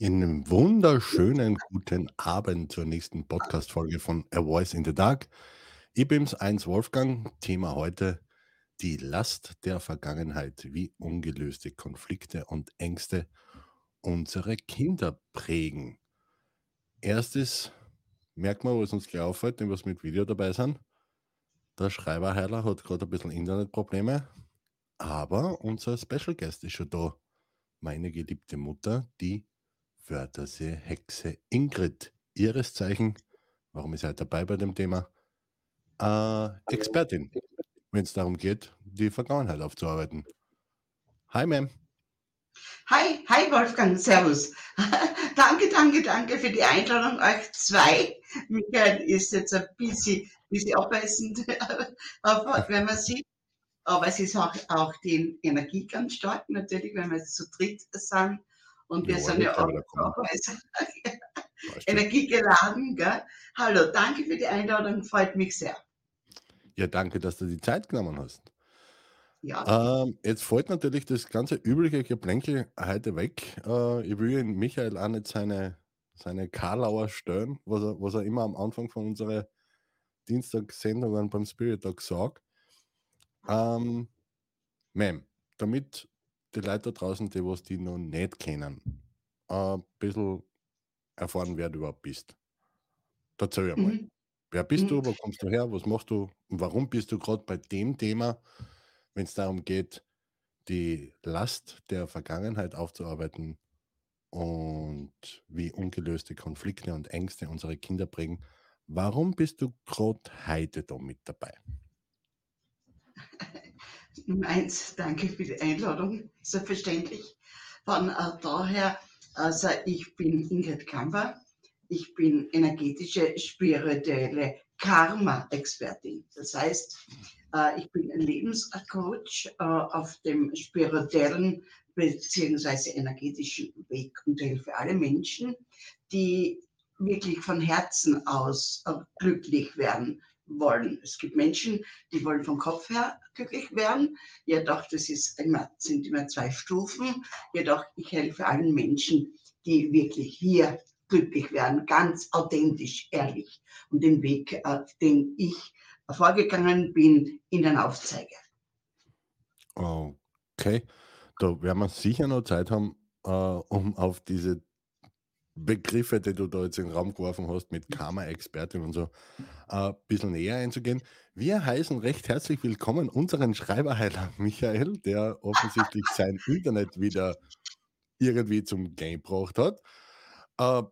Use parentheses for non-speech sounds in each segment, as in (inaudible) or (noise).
Einen wunderschönen guten Abend zur nächsten Podcast-Folge von A Voice in the Dark. Ich bin's, 1 Wolfgang. Thema heute die Last der Vergangenheit, wie ungelöste Konflikte und Ängste unsere Kinder prägen. Erstes Merkmal, was uns gleich auffällt, wenn wir mit Video dabei sind. Der Schreiberheiler hat gerade ein bisschen Internetprobleme, aber unser Special Guest ist schon da. Meine geliebte Mutter, die Wörthersee Hexe Ingrid. Ihres Zeichen, warum ist heute dabei bei dem Thema? Äh, Expertin, wenn es darum geht, die Vergangenheit aufzuarbeiten. Hi, Ma'am. Hi, hi Wolfgang, Servus. (laughs) danke, danke, danke für die Einladung, euch zwei. Michael ist jetzt ein bisschen, bisschen abweisend, (laughs) wenn man sieht. Aber es ist auch, auch die Energie ganz stark, natürlich, wenn wir jetzt zu dritt sind. Und wir ja, sind ja auch, auch (laughs) energiegeladen. Gell? Hallo, danke für die Einladung, freut mich sehr. Ja, danke, dass du die Zeit genommen hast. Ja. Ähm, jetzt fällt natürlich das ganze übliche Geplänkel heute weg. Äh, ich will Michael auch nicht seine, seine Karlauer stellen, was er, was er immer am Anfang von unseren Dienstagssendungen beim Spirit Talk sagt. Ähm, Ma'am, damit die Leute da draußen, die was die noch nicht kennen, ein bisschen erfahren, wer du überhaupt bist. Erzähl einmal. Mhm. Wer bist mhm. du, wo kommst du her, was machst du und warum bist du gerade bei dem Thema, wenn es darum geht, die Last der Vergangenheit aufzuarbeiten und wie ungelöste Konflikte und Ängste unsere Kinder prägen. Warum bist du gerade heute da mit dabei? Eins, danke für die Einladung, selbstverständlich. Von äh, daher, also ich bin Ingrid Kamper, ich bin energetische, spirituelle Karma-Expertin. Das heißt, äh, ich bin ein Lebenscoach äh, auf dem spirituellen bzw. energetischen Weg und helfe alle Menschen, die wirklich von Herzen aus glücklich werden wollen. Es gibt Menschen, die wollen vom Kopf her glücklich werden. Jedoch, das ist immer, sind immer zwei Stufen. Jedoch, ich helfe allen Menschen, die wirklich hier glücklich werden, ganz authentisch, ehrlich. Und den Weg, äh, den ich vorgegangen bin, ihnen aufzeige. Okay, da werden wir sicher noch Zeit haben, äh, um auf diese Begriffe, die du da jetzt in den Raum geworfen hast, mit Karma-Expertin und so, ein äh, bisschen näher einzugehen. Wir heißen recht herzlich willkommen unseren Schreiberheiler Michael, der offensichtlich sein Internet wieder irgendwie zum Game gebracht hat. Äh,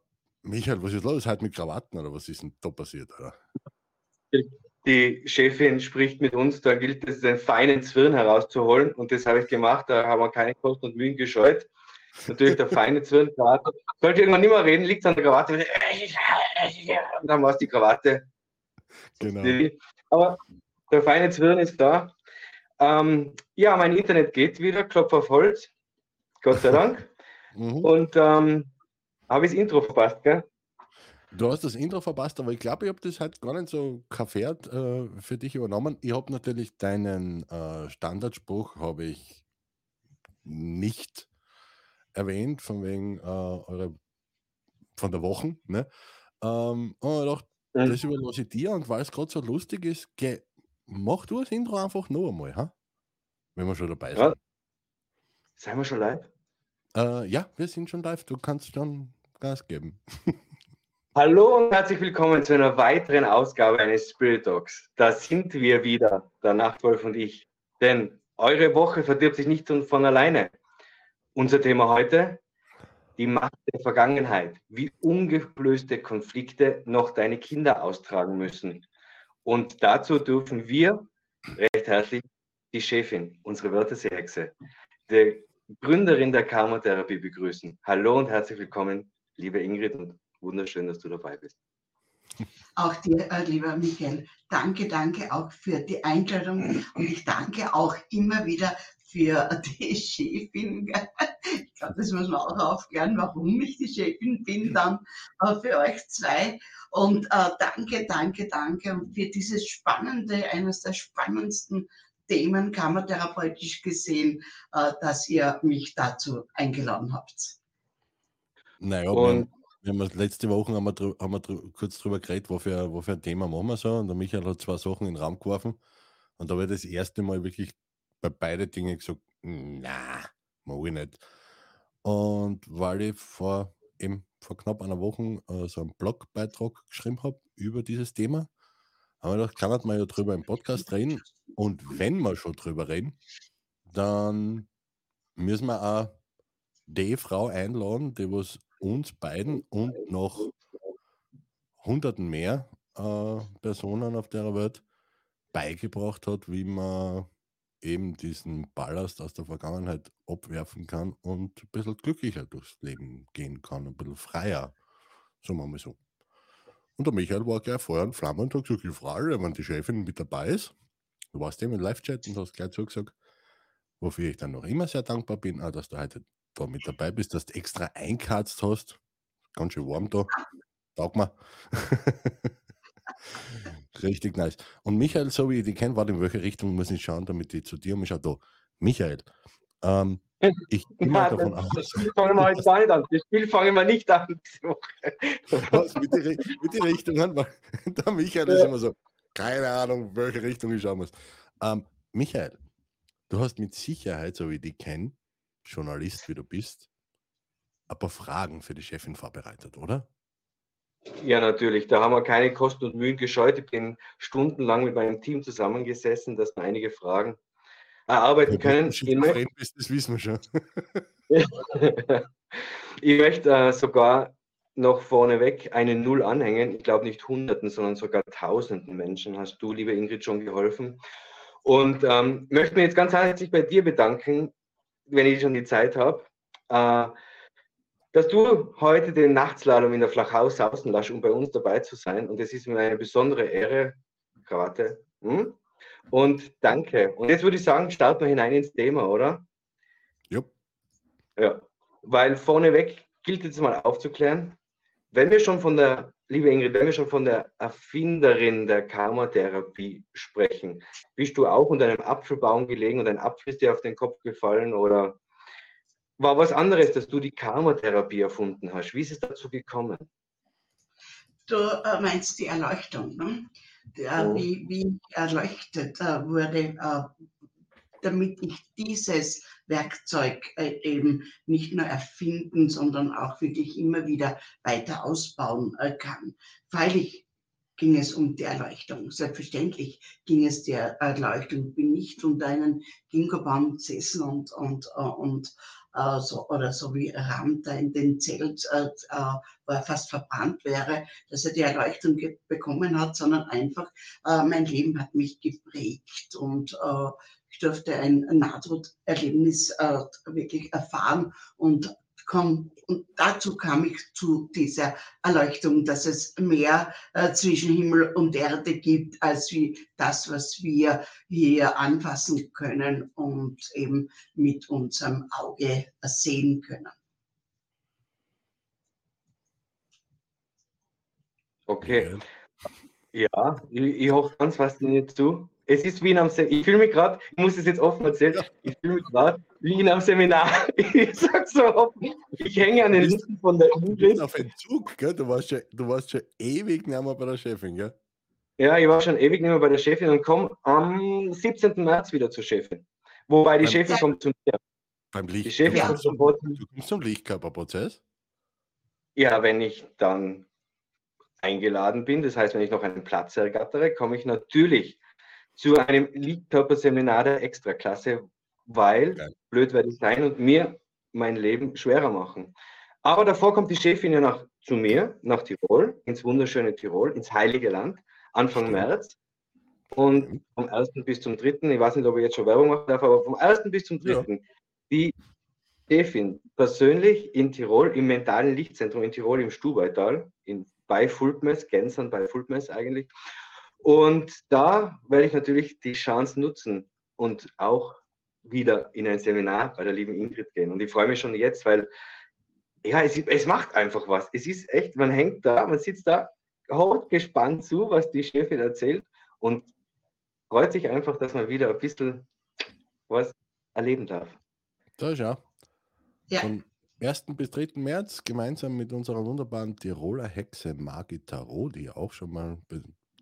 Michael, was ist los? Heute mit Krawatten oder was ist denn da passiert? Oder? Die Chefin spricht mit uns, da gilt es, einen feinen Zwirn herauszuholen und das habe ich gemacht, da haben wir keine Kosten und Mühen gescheut natürlich der feine Zwirn. Sollte irgendwann nicht mehr reden, liegt es an der Krawatte. Und dann war es die Krawatte. Genau. Aber der feine Zwirn ist da. Ähm, ja, mein Internet geht wieder, Klopf auf Holz. Gott sei Dank. (laughs) mhm. Und ähm, habe ich das Intro verpasst, gell? Du hast das Intro verpasst, aber ich glaube, ich habe das halt gar nicht so kaffert äh, für dich übernommen. Ich habe natürlich deinen äh, Standardspruch habe ich nicht erwähnt, von wegen äh, eure, von der Woche. Ne? Ähm, und ich dachte, das überlasse ich dir und weil es gerade so lustig ist, geh, mach du das Intro einfach noch einmal, ha? wenn wir schon dabei sind. Ja. Seien wir schon live? Äh, ja, wir sind schon live. Du kannst schon Gas geben. (laughs) Hallo und herzlich willkommen zu einer weiteren Ausgabe eines Spirit Talks. Da sind wir wieder, der Nachtwolf und ich. Denn eure Woche verdirbt sich nicht von alleine. Unser Thema heute, die Macht der Vergangenheit, wie ungelöste Konflikte noch deine Kinder austragen müssen. Und dazu dürfen wir recht herzlich die Chefin, unsere Wörtersehexe, die Gründerin der Karma-Therapie begrüßen. Hallo und herzlich willkommen, liebe Ingrid, und wunderschön, dass du dabei bist. Auch dir, äh, lieber Michael, danke, danke auch für die Einladung und ich danke auch immer wieder für die Chefin. Ich glaube, das muss man auch aufklären, warum ich die Chefin bin dann äh, für euch zwei. Und äh, danke, danke, danke für dieses spannende, eines der spannendsten Themen kammertherapeutisch gesehen, äh, dass ihr mich dazu eingeladen habt. Naja, und, wir, haben, wir haben letzte Woche haben wir, haben wir kurz drüber geredet, wofür, wofür ein Thema machen wir so. Und der Michael hat zwei Sachen in den Raum geworfen. Und da habe ich das erste Mal wirklich bei beiden Dingen gesagt, na, mag ich nicht. Und weil ich vor, eben vor knapp einer Woche äh, so einen Blogbeitrag geschrieben habe über dieses Thema, haben wir gedacht, kann man ja drüber im Podcast reden. Und wenn wir schon drüber reden, dann müssen wir auch die Frau einladen, die was uns beiden und noch hunderten mehr äh, Personen auf der Welt beigebracht hat, wie man eben diesen Ballast aus der Vergangenheit abwerfen kann und ein bisschen glücklicher durchs Leben gehen kann, ein bisschen freier, sagen wir mal so. Und der Michael war gleich vorher in Flammen und hat gesagt, ich frage, wenn die Chefin mit dabei ist, du warst eben im Live-Chat und hast gleich zugesagt, wofür ich dann noch immer sehr dankbar bin, auch, dass du heute da mit dabei bist, dass du extra einkatzt hast. Ganz schön warm da. Taugt mir. (laughs) Richtig nice. Und Michael, so wie ich die kenne, warte, in welche Richtung muss ich schauen, damit ich zu dir muss. Schau da. Michael, ähm, ich (laughs) gehe mal davon aus. Das Spiel fangen wir jetzt nicht an. Das Spiel fangen wir nicht an (laughs) Was, mit die, mit die Richtungen? (laughs) Der Michael ist immer so, keine Ahnung, welche Richtung ich schauen muss. Ähm, Michael, du hast mit Sicherheit, so wie ich die kenne, Journalist wie du bist, ein paar Fragen für die Chefin vorbereitet, oder? Ja, natürlich. Da haben wir keine Kosten und Mühen gescheut. Ich bin stundenlang mit meinem Team zusammengesessen, dass wir einige Fragen erarbeiten ja, können. Ich möchte, das wissen wir schon. (laughs) ich möchte äh, sogar noch vorneweg eine Null anhängen. Ich glaube nicht Hunderten, sondern sogar Tausenden Menschen hast du, liebe Ingrid, schon geholfen. Und ähm, möchte mich jetzt ganz herzlich bei dir bedanken, wenn ich schon die Zeit habe. Äh, dass du heute den Nachtslalom in der Flachau sausen lässt, um bei uns dabei zu sein. Und es ist mir eine besondere Ehre. Krawatte. Hm? Und danke. Und jetzt würde ich sagen, starten wir hinein ins Thema, oder? Jupp. Ja. Weil vorneweg gilt jetzt mal aufzuklären, wenn wir schon von der, liebe Ingrid, wenn wir schon von der Erfinderin der Karmatherapie sprechen, bist du auch unter einem Apfelbaum gelegen und ein Apfel ist dir auf den Kopf gefallen oder war was anderes, dass du die Karmatherapie erfunden hast. Wie ist es dazu gekommen? Du äh, meinst die Erleuchtung, ne? Der, oh. wie, wie erleuchtet äh, wurde, äh, damit ich dieses Werkzeug äh, eben nicht nur erfinden, sondern auch wirklich immer wieder weiter ausbauen äh, kann. Freilich ging es um die Erleuchtung. Selbstverständlich ging es der Erleuchtung. Ich bin nicht unter einen Ginkgobaum gesessen und, und, äh, und äh, so, oder so wie Ram in den Zelt, äh, äh, wo er fast verbrannt wäre, dass er die Erleuchtung bekommen hat, sondern einfach, äh, mein Leben hat mich geprägt und äh, ich durfte ein Nahtoderlebnis äh, wirklich erfahren und komm, und dazu kam ich zu dieser Erleuchtung, dass es mehr äh, zwischen Himmel und Erde gibt, als wie das, was wir hier anfassen können und eben mit unserem Auge sehen können. Okay. Ja, ich, ich hoffe ganz fasziniert zu. Es ist wie in einem Seminar. Ich fühle mich gerade, ich muss es jetzt offen erzählen, ich fühle mich gerade wie in einem Seminar. (laughs) Ich sag so offen, ich hänge an den Lippen von der Ingrid. Auf Entzug, gell? Du warst schon, du warst schon ewig nicht mehr bei der Chefin, gell? Ja, ich war schon ewig nicht mehr bei der Chefin und komme am 17. März wieder zur Chefin. Wobei die beim, Chefin kommt zu mir. Beim Licht. Die Chefin kommt zum, du kommst zum Lichtkörperprozess? Ja, wenn ich dann eingeladen bin, das heißt, wenn ich noch einen Platz ergattere, komme ich natürlich zu einem Lichtkörperseminar der Extraklasse, weil ja. blöd werde ich sein und mir mein Leben schwerer machen. Aber davor kommt die Chefin ja nach, zu mir, nach Tirol, ins wunderschöne Tirol, ins Heilige Land, Anfang März. Und vom 1. bis zum 3., ich weiß nicht, ob ich jetzt schon Werbung machen darf, aber vom 1. bis zum 3. Ja. die Chefin persönlich in Tirol, im mentalen Lichtzentrum in Tirol im Stubaital, in, bei Fulpmes, Gensern bei Fulpmes eigentlich. Und da werde ich natürlich die Chance nutzen und auch wieder in ein Seminar bei der lieben Ingrid gehen. Und ich freue mich schon jetzt, weil ja, es, es macht einfach was. Es ist echt, man hängt da, man sitzt da, hört gespannt zu, was die Chefin erzählt und freut sich einfach, dass man wieder ein bisschen was erleben darf. Da ist ja. ja. Von, 1. bis 3. März gemeinsam mit unserer wunderbaren Tiroler Hexe Margit Tarot, die auch schon mal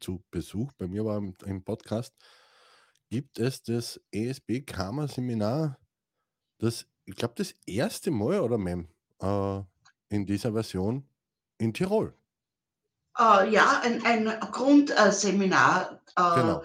zu Besuch bei mir war im, im Podcast, gibt es das ESB Karma Seminar, das, ich glaube, das erste Mal oder Mem, äh, in dieser Version in Tirol. Uh, ja, ein, ein Grundseminar, uh, genau.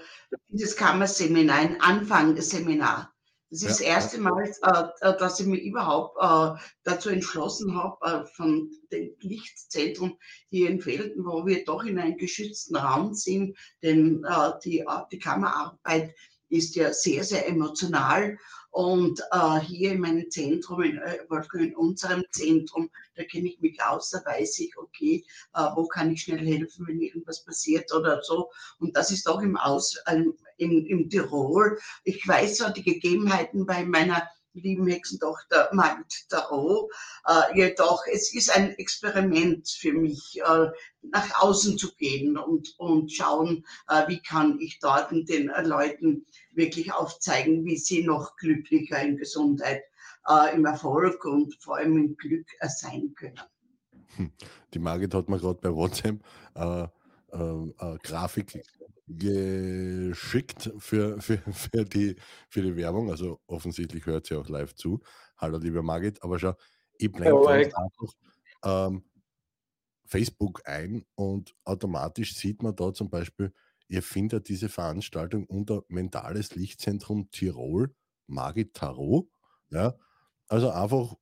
das Kammerseminar, ein Anfangsseminar. Das ist ja, das erste. Mal, äh, dass ich mich überhaupt äh, dazu entschlossen habe, äh, von dem Lichtzentrum hier in Felden, wo wir doch in einem geschützten Raum sind, denn äh, die, die Kammerarbeit ist ja sehr, sehr emotional und äh, hier in meinem Zentrum, in, äh, in unserem Zentrum, da kenne ich mich aus, da weiß ich, okay, äh, wo kann ich schnell helfen, wenn irgendwas passiert oder so. Und das ist auch im, Aus, äh, im, im Tirol. Ich weiß zwar die Gegebenheiten bei meiner lieben Hexentochter Magd Tarot. Äh, jedoch, es ist ein Experiment für mich, äh, nach außen zu gehen und, und schauen, äh, wie kann ich dort den Leuten wirklich aufzeigen, wie sie noch glücklicher in Gesundheit, äh, im Erfolg und vor allem im Glück sein können. Hm. Die Margit hat mir gerade bei WhatsApp äh, äh, Grafik geschickt für, für, für, die, für die Werbung. Also offensichtlich hört sie auch live zu. Hallo, liebe Margit. Aber schau, ich blende oh, einfach ähm, Facebook ein und automatisch sieht man da zum Beispiel, ihr findet diese Veranstaltung unter Mentales Lichtzentrum Tirol, Margit Tarot. Ja, also einfach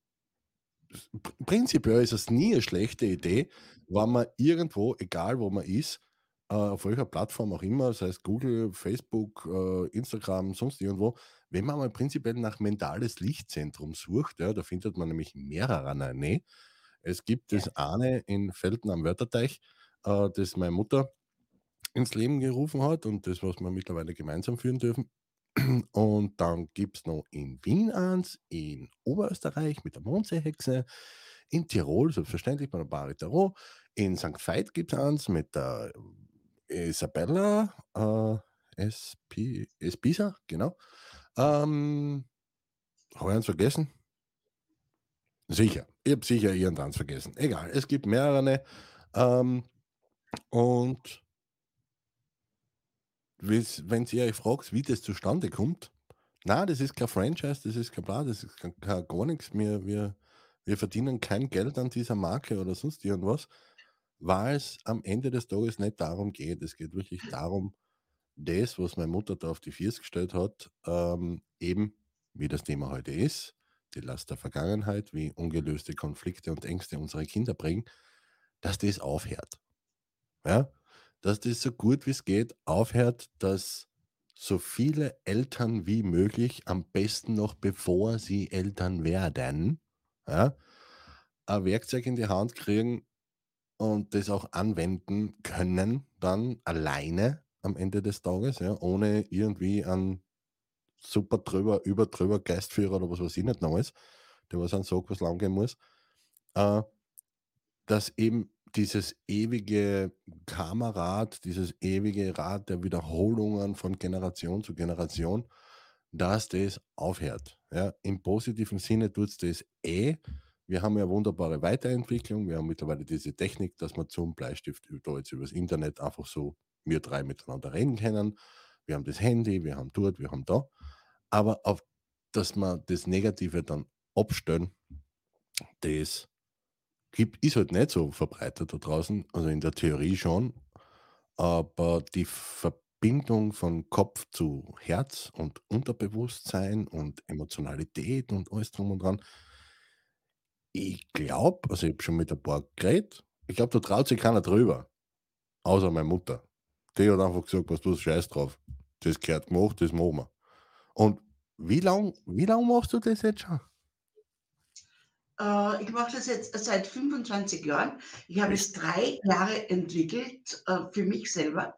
prinzipiell ist es nie eine schlechte Idee, wenn man irgendwo, egal wo man ist, auf welcher Plattform auch immer, sei es Google, Facebook, äh, Instagram, sonst irgendwo, wenn man mal prinzipiell nach mentales Lichtzentrum sucht, ja, da findet man nämlich mehrere. Nee. Es gibt das eine in Felden am Wörterteich, äh, das meine Mutter ins Leben gerufen hat und das, was wir mittlerweile gemeinsam führen dürfen. Und dann gibt es noch in Wien eins, in Oberösterreich mit der Mondseehexe, in Tirol, selbstverständlich bei der Bari Tarot, in St. Veit gibt es eins mit der Isabella äh, SP, Espisa, genau. Ähm, habe ich eins vergessen? Sicher, ich habe sicher irgendeins vergessen. Egal, es gibt mehrere. Ähm, und wenn ihr euch fragt, wie das zustande kommt, na, das ist kein Franchise, das ist kein Bla, das ist kein, gar nichts. Wir, wir, wir verdienen kein Geld an dieser Marke oder sonst irgendwas weil es am Ende des Tages nicht darum geht. Es geht wirklich darum, das, was meine Mutter da auf die Viers gestellt hat, ähm, eben, wie das Thema heute ist, die Last der Vergangenheit, wie ungelöste Konflikte und Ängste unsere Kinder bringen, dass das aufhört. Ja? Dass das so gut wie es geht aufhört, dass so viele Eltern wie möglich, am besten noch bevor sie Eltern werden, ja, ein Werkzeug in die Hand kriegen, und das auch anwenden können, dann alleine am Ende des Tages, ja, ohne irgendwie einen super drüber, über drüber Geistführer oder was weiß ich nicht noch alles, der was an sagt, was lang gehen muss, äh, dass eben dieses ewige Kamerad, dieses ewige Rad der Wiederholungen von Generation zu Generation, dass das aufhört. Ja. Im positiven Sinne tut es das eh, wir haben ja wunderbare Weiterentwicklung. Wir haben mittlerweile diese Technik, dass man zum Bleistift da jetzt übers Internet einfach so wir drei miteinander reden können. Wir haben das Handy, wir haben dort, wir haben da. Aber auf, dass man das Negative dann abstellen, das gibt, ist halt nicht so verbreitet da draußen. Also in der Theorie schon. Aber die Verbindung von Kopf zu Herz und Unterbewusstsein und Emotionalität und alles drum und dran, ich glaube, also ich habe schon mit ein paar geredet, ich glaube, da traut sich keiner drüber. Außer meine Mutter. Die hat einfach gesagt, was du scheiß drauf. Das gehört gemacht, das machen wir. Und wie lange wie lang machst du das jetzt schon? Äh, ich mache das jetzt seit 25 Jahren. Ich habe es drei Jahre entwickelt äh, für mich selber.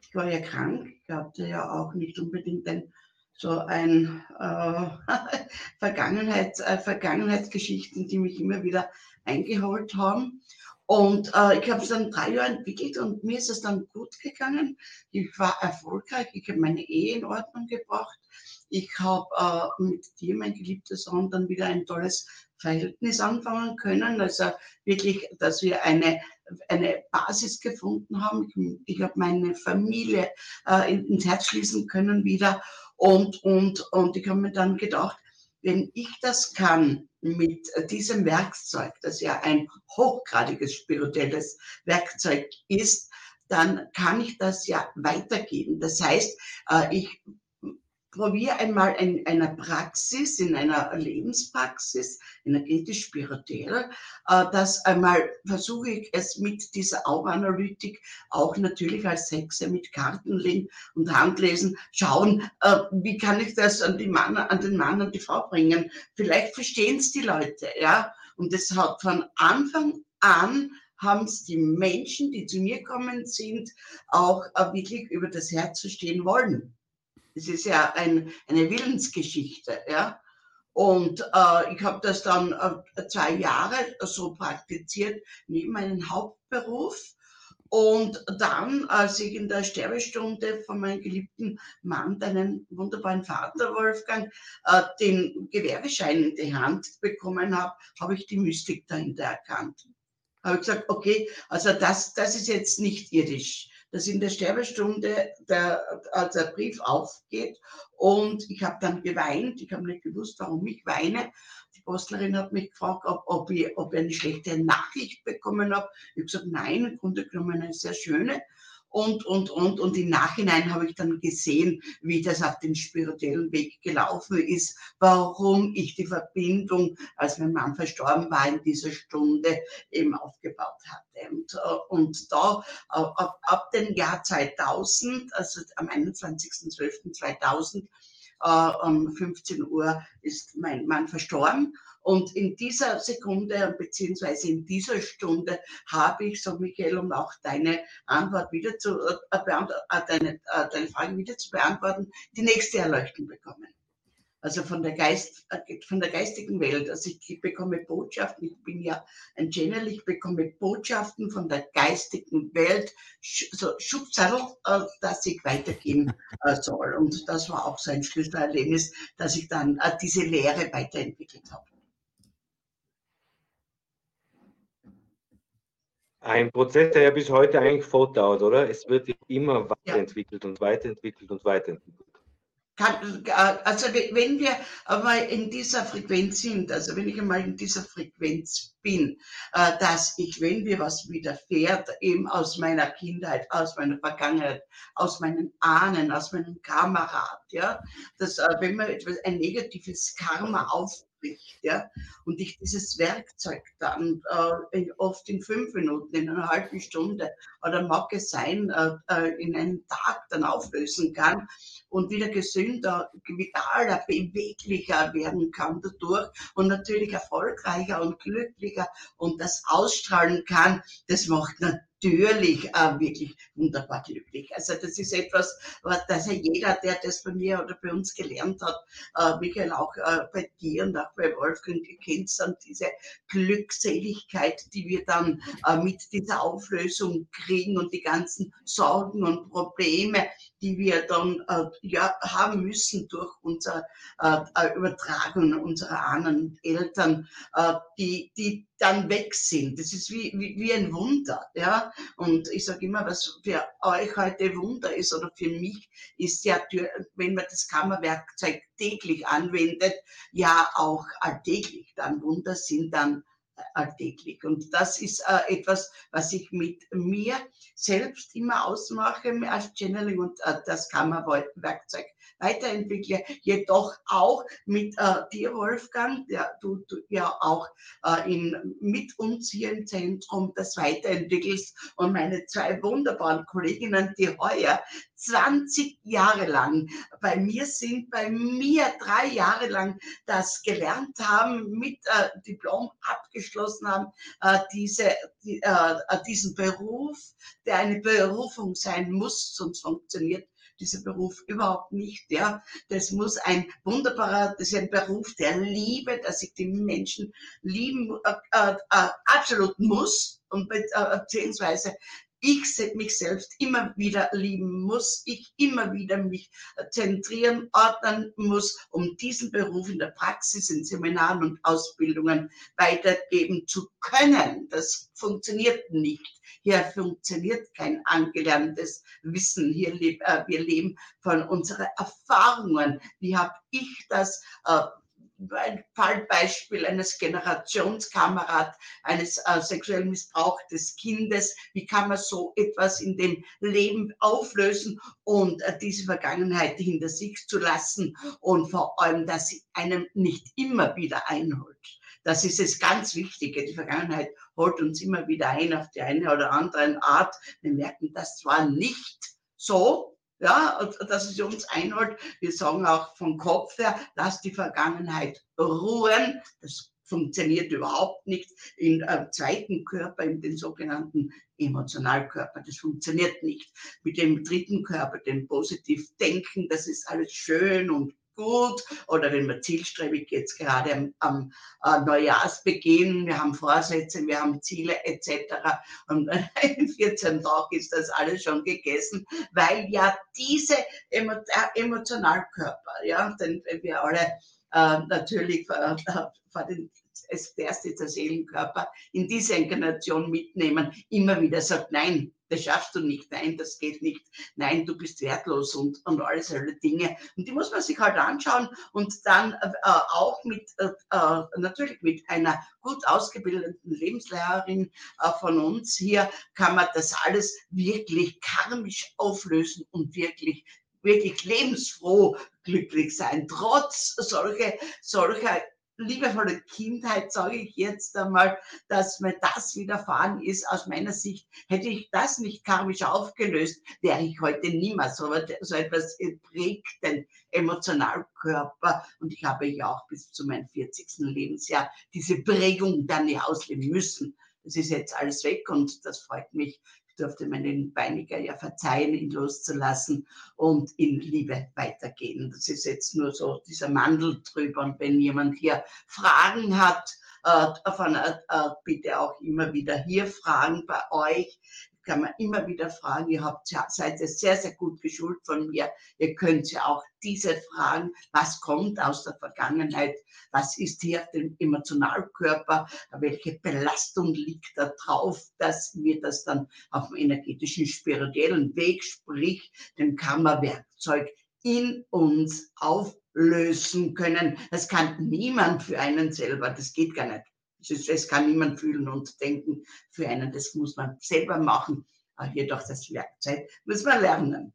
Ich war ja krank. Ich hatte ja auch nicht unbedingt ein so ein äh, (laughs) Vergangenheit, äh, Vergangenheitsgeschichten, die mich immer wieder eingeholt haben. Und äh, ich habe es dann drei Jahre entwickelt und mir ist es dann gut gegangen. Ich war erfolgreich, ich habe meine Ehe in Ordnung gebracht. Ich habe äh, mit dir, mein geliebter Sohn, dann wieder ein tolles Verhältnis anfangen können. Also wirklich, dass wir eine, eine Basis gefunden haben. Ich, ich habe meine Familie äh, ins Herz schließen können wieder. Und, und, und ich habe mir dann gedacht, wenn ich das kann mit diesem Werkzeug, das ja ein hochgradiges spirituelles Werkzeug ist, dann kann ich das ja weitergeben. Das heißt, äh, ich probiere einmal in einer Praxis, in einer Lebenspraxis, energetisch spirituell, äh, das einmal versuche ich es mit dieser Auranalytik auch natürlich als Hexe mit Kartenlegen und Handlesen schauen, äh, wie kann ich das an, die Mann, an den Mann und die Frau bringen. Vielleicht verstehen es die Leute, ja. Und das hat von Anfang an haben es die Menschen, die zu mir kommen sind, auch äh, wirklich über das Herz verstehen wollen. Es ist ja ein, eine Willensgeschichte, ja. Und äh, ich habe das dann äh, zwei Jahre so praktiziert neben meinem Hauptberuf. Und dann, als ich in der Sterbestunde von meinem geliebten Mann, deinen wunderbaren Vater Wolfgang, äh, den Gewerbeschein in die Hand bekommen habe, habe ich die Mystik dahinter erkannt. Habe gesagt, okay, also das, das ist jetzt nicht irdisch dass in der Sterbestunde der, der Brief aufgeht und ich habe dann geweint. Ich habe nicht gewusst, warum ich weine. Die Postlerin hat mich gefragt, ob, ob, ich, ob ich eine schlechte Nachricht bekommen habe. Ich habe gesagt, nein, im Grunde genommen eine sehr schöne und, und, und. Und im Nachhinein habe ich dann gesehen, wie das auf den spirituellen Weg gelaufen ist, warum ich die Verbindung, als mein Mann verstorben war, in dieser Stunde eben aufgebaut hatte. Und, äh, und da, äh, ab, ab dem Jahr 2000, also am 21.12.2000, Uh, äh, um 15 Uhr ist mein Mann verstorben und in dieser Sekunde beziehungsweise in dieser Stunde habe ich, so Michael, um auch deine Antwort wieder zu äh, äh, deine, äh, deine Frage wieder zu beantworten, die nächste Erleuchtung bekommen. Also von der, Geist, äh, von der geistigen Welt. Also ich bekomme Botschaften, ich bin ja ein Channel, ich bekomme Botschaften von der geistigen Welt, so Schubzettel, äh, dass ich weitergehen soll. Und das war auch so ein Schlüsselerlebnis, dass ich dann diese Lehre weiterentwickelt habe. Ein Prozess, der ja bis heute eigentlich fortdauert, oder? Es wird immer weiterentwickelt ja. und weiterentwickelt und weiterentwickelt. Kann, äh, also wenn wir einmal in dieser Frequenz sind, also wenn ich einmal in dieser Frequenz bin, äh, dass ich, wenn mir was widerfährt, eben aus meiner Kindheit, aus meiner Vergangenheit, aus meinen Ahnen, aus meinem Kamerad, ja, dass äh, wenn man etwas, ein negatives Karma auf spricht. Ja? Und ich dieses Werkzeug dann äh, oft in fünf Minuten, in einer halben Stunde oder mag es sein, äh, äh, in einem Tag dann auflösen kann und wieder gesünder, vitaler, beweglicher werden kann dadurch und natürlich erfolgreicher und glücklicher und das ausstrahlen kann, das macht natürlich natürlich äh, wirklich wunderbar glücklich. Also das ist etwas, was dass ja jeder, der das bei mir oder bei uns gelernt hat, äh, Michael auch äh, bei dir und auch bei Wolfgang, kennt dann diese Glückseligkeit, die wir dann äh, mit dieser Auflösung kriegen und die ganzen Sorgen und Probleme, die wir dann äh, ja, haben müssen durch unser äh, äh Übertragung unserer Ahnen und Eltern, äh, die, die dann weg sind. Das ist wie, wie, wie ein Wunder. Ja? Und ich sage immer, was für euch heute Wunder ist oder für mich ist ja, wenn man das Kammerwerkzeug täglich anwendet, ja auch alltäglich. Dann Wunder sind dann alltäglich. Und das ist äh, etwas, was ich mit mir selbst immer ausmache als Channeling und äh, das Kammerwerkzeug weiterentwickle, jedoch auch mit äh, dir, Wolfgang, der du, du ja auch äh, in, mit uns hier im Zentrum das weiterentwickelst. Und meine zwei wunderbaren Kolleginnen, die heuer 20 Jahre lang bei mir sind, bei mir drei Jahre lang das gelernt haben, mit äh, Diplom abgeschlossen haben, äh, diese, die, äh, diesen Beruf, der eine Berufung sein muss, sonst funktioniert dieser Beruf überhaupt nicht. Ja, das muss ein wunderbarer, das ist ein Beruf der Liebe, dass ich die Menschen lieben äh, äh, äh absolut muss und äh, beziehungsweise ich mich selbst immer wieder lieben muss, ich immer wieder mich zentrieren, ordnen muss, um diesen Beruf in der Praxis, in Seminaren und Ausbildungen weitergeben zu können. Das funktioniert nicht. Hier funktioniert kein angelerntes Wissen. Hier leb, äh, wir leben von unseren Erfahrungen. Wie habe ich das äh, ein Fallbeispiel eines Generationskamerad, eines äh, sexuell missbrauchtes Kindes. Wie kann man so etwas in dem Leben auflösen und äh, diese Vergangenheit hinter sich zu lassen und vor allem, dass sie einem nicht immer wieder einholt. Das ist es ganz Wichtige. Die Vergangenheit holt uns immer wieder ein auf die eine oder andere Art. Wir merken das zwar nicht so, ja, dass es uns einholt. Wir sagen auch vom Kopf her, lass die Vergangenheit ruhen. Das funktioniert überhaupt nicht im äh, zweiten Körper, in den sogenannten Emotionalkörper. Das funktioniert nicht. Mit dem dritten Körper, dem positiv denken, das ist alles schön und gut oder wenn man zielstrebig jetzt gerade am, am äh, Neujahrsbeginn, wir haben Vorsätze, wir haben Ziele etc. Und (laughs) in 14 Tagen ist das alles schon gegessen, weil ja diese Emo Emotionalkörper, ja, denn wir alle äh, natürlich vor, vor den als erste der Seelenkörper in diese Inkarnation mitnehmen, immer wieder sagt, nein, das schaffst du nicht, nein, das geht nicht, nein, du bist wertlos und, und alles solche Dinge. Und die muss man sich halt anschauen und dann äh, auch mit, äh, äh, natürlich mit einer gut ausgebildeten Lebenslehrerin äh, von uns hier kann man das alles wirklich karmisch auflösen und wirklich wirklich lebensfroh glücklich sein, trotz solcher, solcher liebevolle Kindheit, sage ich jetzt einmal, dass mir das widerfahren ist. Aus meiner Sicht hätte ich das nicht karmisch aufgelöst, wäre ich heute niemals so, so etwas prägten Emotionalkörper. Und ich habe ja auch bis zu meinem 40. Lebensjahr diese Prägung dann nicht ausleben müssen. Das ist jetzt alles weg und das freut mich durfte meinen Beiniger ja verzeihen, ihn loszulassen und in Liebe weitergehen. Das ist jetzt nur so dieser Mandel drüber. Und wenn jemand hier Fragen hat, äh, von, äh, äh bitte auch immer wieder hier fragen bei euch kann man immer wieder fragen. Ihr habt, seid ja sehr, sehr gut geschult von mir. Ihr könnt ja auch diese Fragen, was kommt aus der Vergangenheit, was ist hier dem Emotionalkörper, welche Belastung liegt da drauf, dass wir das dann auf dem energetischen, spirituellen Weg, sprich dem Kammerwerkzeug in uns auflösen können. Das kann niemand für einen selber, das geht gar nicht. Das kann niemand fühlen und denken für einen. Das muss man selber machen. Aber jedoch das Werkzeug muss man lernen.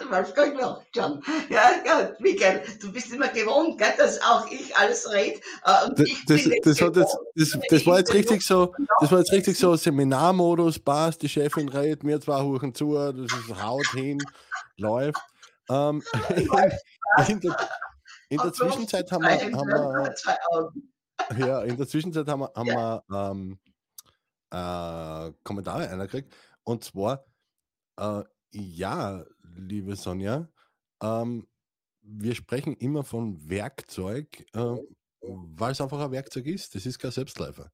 der Wolfgang lacht schon. Ja, ja, Miguel, du bist immer gewohnt, gell, dass auch ich alles rede. Äh, das, das, das, das, das, das, war jetzt richtig so, das war jetzt richtig so Seminarmodus, passt, die Chefin redet, mir zwei Huchen zu, das ist Haut hin, läuft. Ähm, (laughs) (laughs) in, der, in der Zwischenzeit haben wir, haben wir ja, in der Zwischenzeit haben wir, haben ja. wir ähm, äh, Kommentare einerkriegt. Und zwar, äh, ja, liebe Sonja, ähm, wir sprechen immer von Werkzeug, äh, weil es einfach ein Werkzeug ist. Das ist kein Selbstläufer.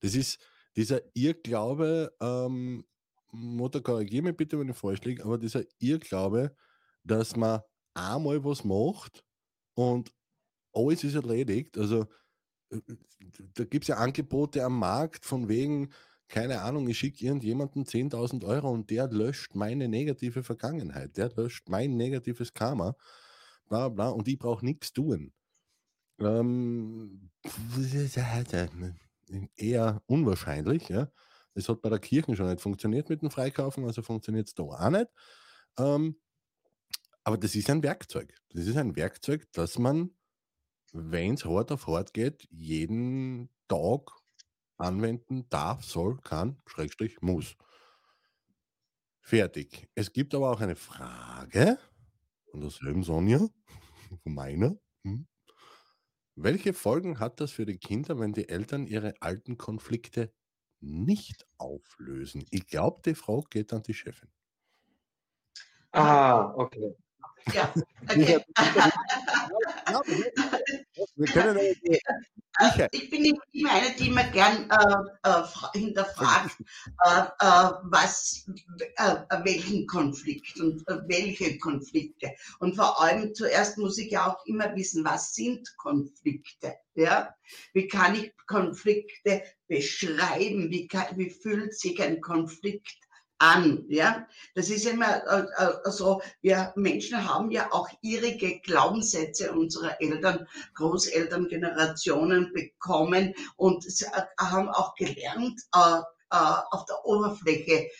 Das ist dieser Irrglaube, ähm, Mutter, korrigiere mich bitte, wenn ich falsch liege, aber dieser Irrglaube, dass man einmal was macht und alles ist erledigt. Also da gibt es ja Angebote am Markt von wegen, keine Ahnung, ich schicke irgendjemanden 10.000 Euro und der löscht meine negative Vergangenheit, der löscht mein negatives Karma, bla bla, und ich brauche nichts tun. Ähm, eher unwahrscheinlich, ja. Das hat bei der Kirche schon nicht funktioniert mit dem Freikaufen, also funktioniert es da auch nicht. Ähm, aber das ist ein Werkzeug. Das ist ein Werkzeug, das man wenn es hart auf hart geht, jeden Tag anwenden darf, soll, kann, Schrägstrich, muss. Fertig. Es gibt aber auch eine Frage von derselben Sonja, (laughs) von meiner. Hm. Welche Folgen hat das für die Kinder, wenn die Eltern ihre alten Konflikte nicht auflösen? Ich glaube, die Frage geht an die Chefin. Ah, okay. Ja, (laughs) okay. Können (laughs) äh, ich bin immer eine, die immer gern äh, äh, hinterfragt, äh, äh was, äh, welchen Konflikt und welche Konflikte. Und vor allem zuerst muss ich ja auch immer wissen, was sind Konflikte? Ja? Wie kann ich Konflikte beschreiben? Wie, kann, wie fühlt sich ein Konflikt an. Ja? Das ist immer äh, äh, so, wir Menschen haben ja auch irrige Glaubenssätze unserer Eltern, Großelterngenerationen bekommen und äh, haben auch gelernt, auf der Oberfläche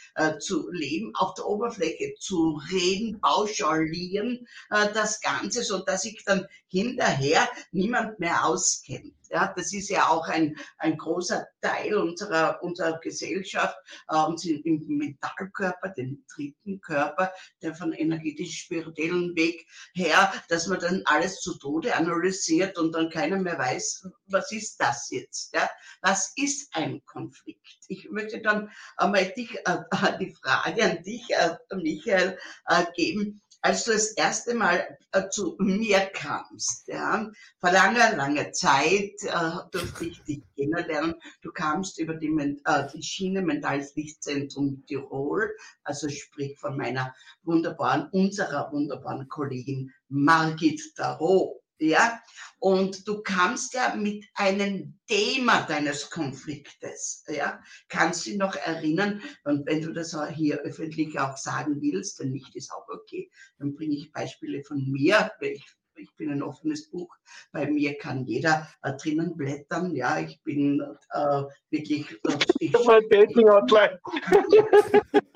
zu leben, auf der Oberfläche zu reden, pauschalieren das Ganze, so dass sich dann hinterher niemand mehr auskennt. Ja, das ist ja auch ein, ein großer Teil unserer, unserer Gesellschaft, äh, im Mentalkörper, den dritten Körper, der von energetisch-spirituellen Weg her, dass man dann alles zu Tode analysiert und dann keiner mehr weiß, was ist das jetzt? Ja? Was ist ein Konflikt? Ich möchte dann einmal dich, äh, (laughs) die Frage an dich, äh, Michael, äh, geben als du das erste Mal äh, zu mir kamst, ja, vor langer, langer Zeit äh, durfte ich dich kennenlernen. Du kamst über die, äh, die Schiene Mentales Lichtzentrum Tirol, also sprich von meiner wunderbaren, unserer wunderbaren Kollegin Margit Darot ja, und du kamst ja mit einem Thema deines Konfliktes, ja, kannst du dich noch erinnern, und wenn du das hier öffentlich auch sagen willst, wenn nicht, ist auch okay, dann bringe ich Beispiele von mir, ich, ich bin ein offenes Buch, bei mir kann jeder äh, drinnen blättern, ja, ich bin äh, wirklich... Äh, ich, (laughs) (laughs)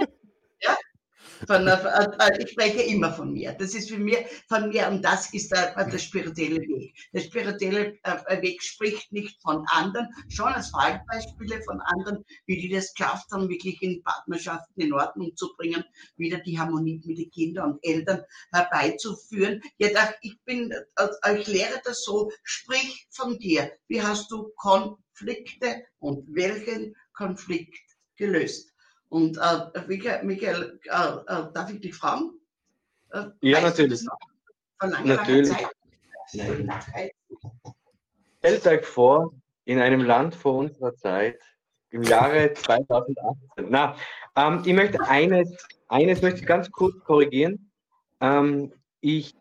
Von, äh, äh, ich spreche immer von mir. Das ist für mich von mir und das ist der, äh, der spirituelle Weg. Der spirituelle äh, Weg spricht nicht von anderen, schon als Fallbeispiele von anderen, wie die das geschafft haben, wirklich in Partnerschaften in Ordnung zu bringen, wieder die Harmonie mit den Kindern und Eltern herbeizuführen. Jedoch, ich bin, ich lehre das so, sprich von dir. Wie hast du Konflikte und welchen Konflikt gelöst? Und äh, Michael, äh, äh, darf ich dich fragen? Äh, ja, natürlich. Natürlich. Stellt euch vor, in einem Land vor unserer Zeit, im Jahre 2018. Na, ähm, ich möchte eines, eines möchte ich ganz kurz korrigieren. Ähm, ich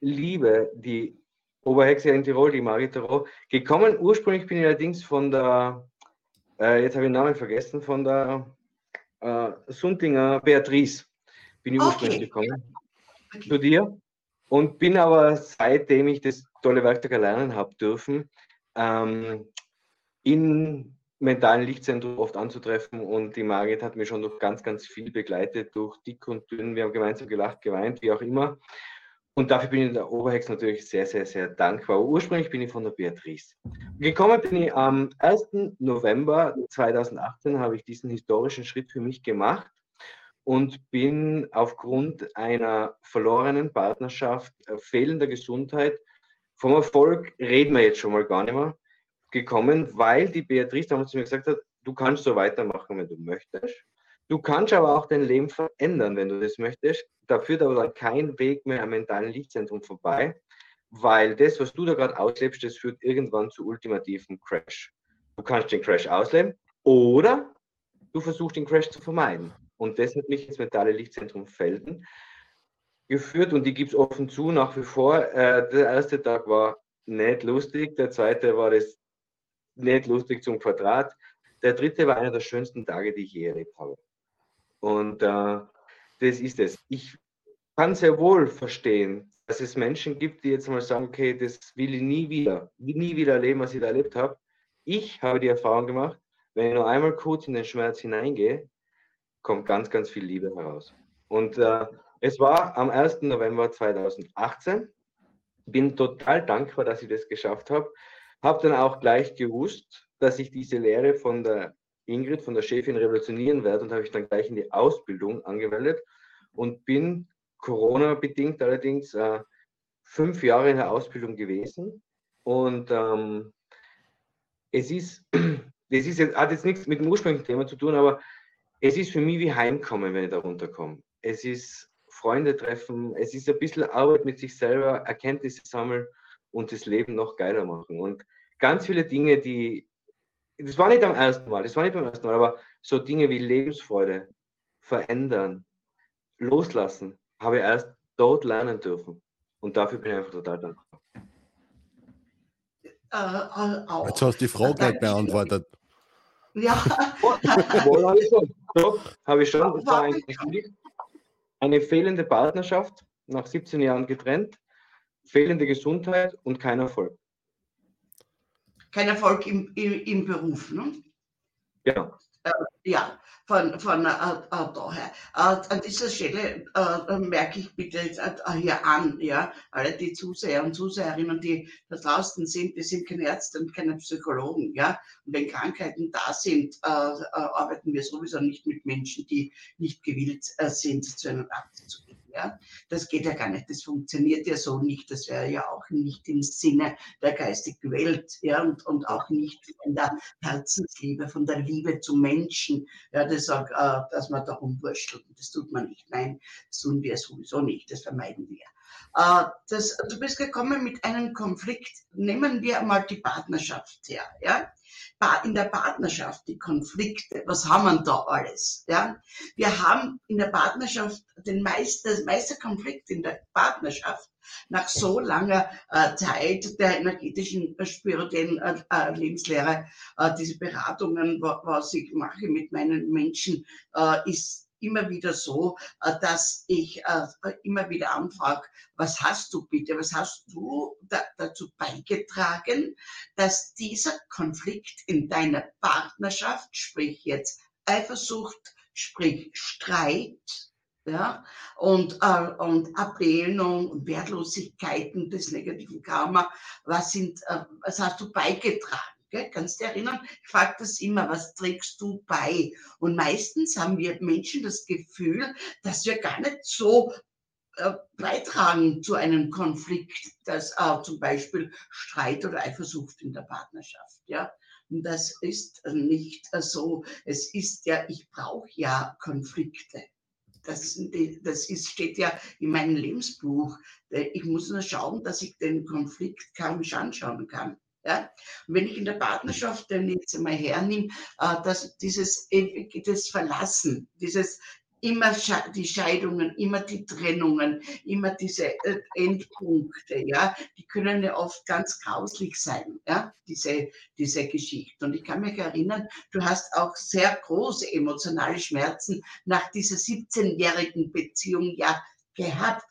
liebe die Oberhexe in Tirol, die Marie Tirol. Gekommen ursprünglich bin ich allerdings von der, äh, jetzt habe ich den Namen vergessen, von der äh, Sundinger Beatrice bin ich okay. ursprünglich gekommen okay. zu dir und bin aber seitdem ich das tolle Werkzeug erlernen habe dürfen, ähm, in mentalen Lichtzentrum oft anzutreffen und die Margit hat mir schon durch ganz, ganz viel begleitet, durch dick und dünn. Wir haben gemeinsam gelacht, geweint, wie auch immer. Und dafür bin ich der Oberhex natürlich sehr, sehr, sehr dankbar. Ursprünglich bin ich von der Beatrice. Gekommen bin ich am 1. November 2018, habe ich diesen historischen Schritt für mich gemacht und bin aufgrund einer verlorenen Partnerschaft, äh, fehlender Gesundheit, vom Erfolg reden wir jetzt schon mal gar nicht mehr, gekommen, weil die Beatrice damals zu mir gesagt hat, du kannst so weitermachen, wenn du möchtest. Du kannst aber auch dein Leben verändern, wenn du das möchtest. Da führt aber dann kein Weg mehr am mentalen Lichtzentrum vorbei, weil das, was du da gerade auslebst, das führt irgendwann zu ultimativen Crash. Du kannst den Crash ausleben oder du versuchst den Crash zu vermeiden. Und das hat mich ins mentale Lichtzentrum Felden geführt und die gibt es offen zu nach wie vor. Äh, der erste Tag war nicht lustig, der zweite war das nicht lustig zum Quadrat. Der dritte war einer der schönsten Tage, die ich je erlebt habe. Und äh, das ist es. Ich kann sehr wohl verstehen, dass es Menschen gibt, die jetzt mal sagen, okay, das will ich nie wieder, nie wieder erleben, was ich da erlebt habe. Ich habe die Erfahrung gemacht, wenn ich nur einmal kurz in den Schmerz hineingehe, kommt ganz, ganz viel Liebe heraus. Und äh, es war am 1. November 2018. Bin total dankbar, dass ich das geschafft habe. Habe dann auch gleich gewusst, dass ich diese Lehre von der Ingrid von der Chefin revolutionieren werde und habe ich dann gleich in die Ausbildung angemeldet und bin Corona-bedingt allerdings äh, fünf Jahre in der Ausbildung gewesen. Und ähm, es ist, (clears throat) das ist jetzt, hat jetzt nichts mit dem ursprünglichen Thema zu tun, aber es ist für mich wie Heimkommen, wenn ich da runterkomme. Es ist Freunde treffen. Es ist ein bisschen Arbeit mit sich selber, Erkenntnisse sammeln und das Leben noch geiler machen. Und ganz viele Dinge, die, das war nicht am ersten Mal, das war nicht beim ersten Mal, aber so Dinge wie Lebensfreude, verändern, loslassen, habe ich erst dort lernen dürfen. Und dafür bin ich einfach total dankbar. Äh, Jetzt hast du die Frage gleich beantwortet. Ja. Wohl habe ich schon. Doch, habe ich schon. Das war eigentlich eine fehlende Partnerschaft, nach 17 Jahren getrennt, fehlende Gesundheit und kein Erfolg. Kein Erfolg im, im, im Beruf, ne? Genau. Äh, ja, von, von äh, äh, daher. Äh, an dieser Stelle äh, merke ich bitte äh, hier an, ja, alle die Zuseher und Zuseherinnen, die da draußen sind, die sind keine Ärzte und keine Psychologen, ja. Und wenn Krankheiten da sind, äh, arbeiten wir sowieso nicht mit Menschen, die nicht gewillt sind, zu einem Arzt zu gehen. Ja? Das geht ja gar nicht, das funktioniert ja so nicht, das wäre ja auch nicht im Sinne der geistigen Welt ja? und, und auch nicht von der Herzensliebe, von der Liebe zu Menschen, ja? das, äh, dass man darum wurschtelt. Das tut man nicht. Nein, das tun wir sowieso nicht, das vermeiden wir. Äh, das, du bist gekommen mit einem Konflikt. Nehmen wir mal die Partnerschaft her. Ja? In der Partnerschaft die Konflikte, was haben wir da alles? Ja? Wir haben in der Partnerschaft den meisten, das meiste Konflikt in der Partnerschaft nach so langer äh, Zeit der energetischen äh, spirituellen äh, äh, Lebenslehre, äh, diese Beratungen, was ich mache mit meinen Menschen, äh, ist immer wieder so, äh, dass ich äh, immer wieder anfrage, was hast du bitte, was hast du da, dazu beigetragen, dass dieser Konflikt in deiner Partnerschaft, sprich jetzt Eifersucht, sprich Streit, ja, und, äh, und Ablehnung Wertlosigkeiten des negativen Karma, was sind, äh, was hast du beigetragen? Gell? Kannst du dich erinnern? Ich frage das immer, was trägst du bei? Und meistens haben wir Menschen das Gefühl, dass wir gar nicht so äh, beitragen zu einem Konflikt, dass äh, zum Beispiel Streit oder Eifersucht in der Partnerschaft. Ja? Und das ist nicht so. Es ist ja, ich brauche ja Konflikte. Das, das ist, steht ja in meinem Lebensbuch. Ich muss nur schauen, dass ich den Konflikt kaum anschauen kann. Ja? Und wenn ich in der Partnerschaft dann jetzt einmal hernehme, äh, dass dieses das Verlassen, dieses immer die Scheidungen, immer die Trennungen, immer diese äh, Endpunkte, ja, die können ja oft ganz grauslich sein, ja, diese, diese Geschichte. Und ich kann mich erinnern, du hast auch sehr große emotionale Schmerzen nach dieser 17-jährigen Beziehung ja gehabt,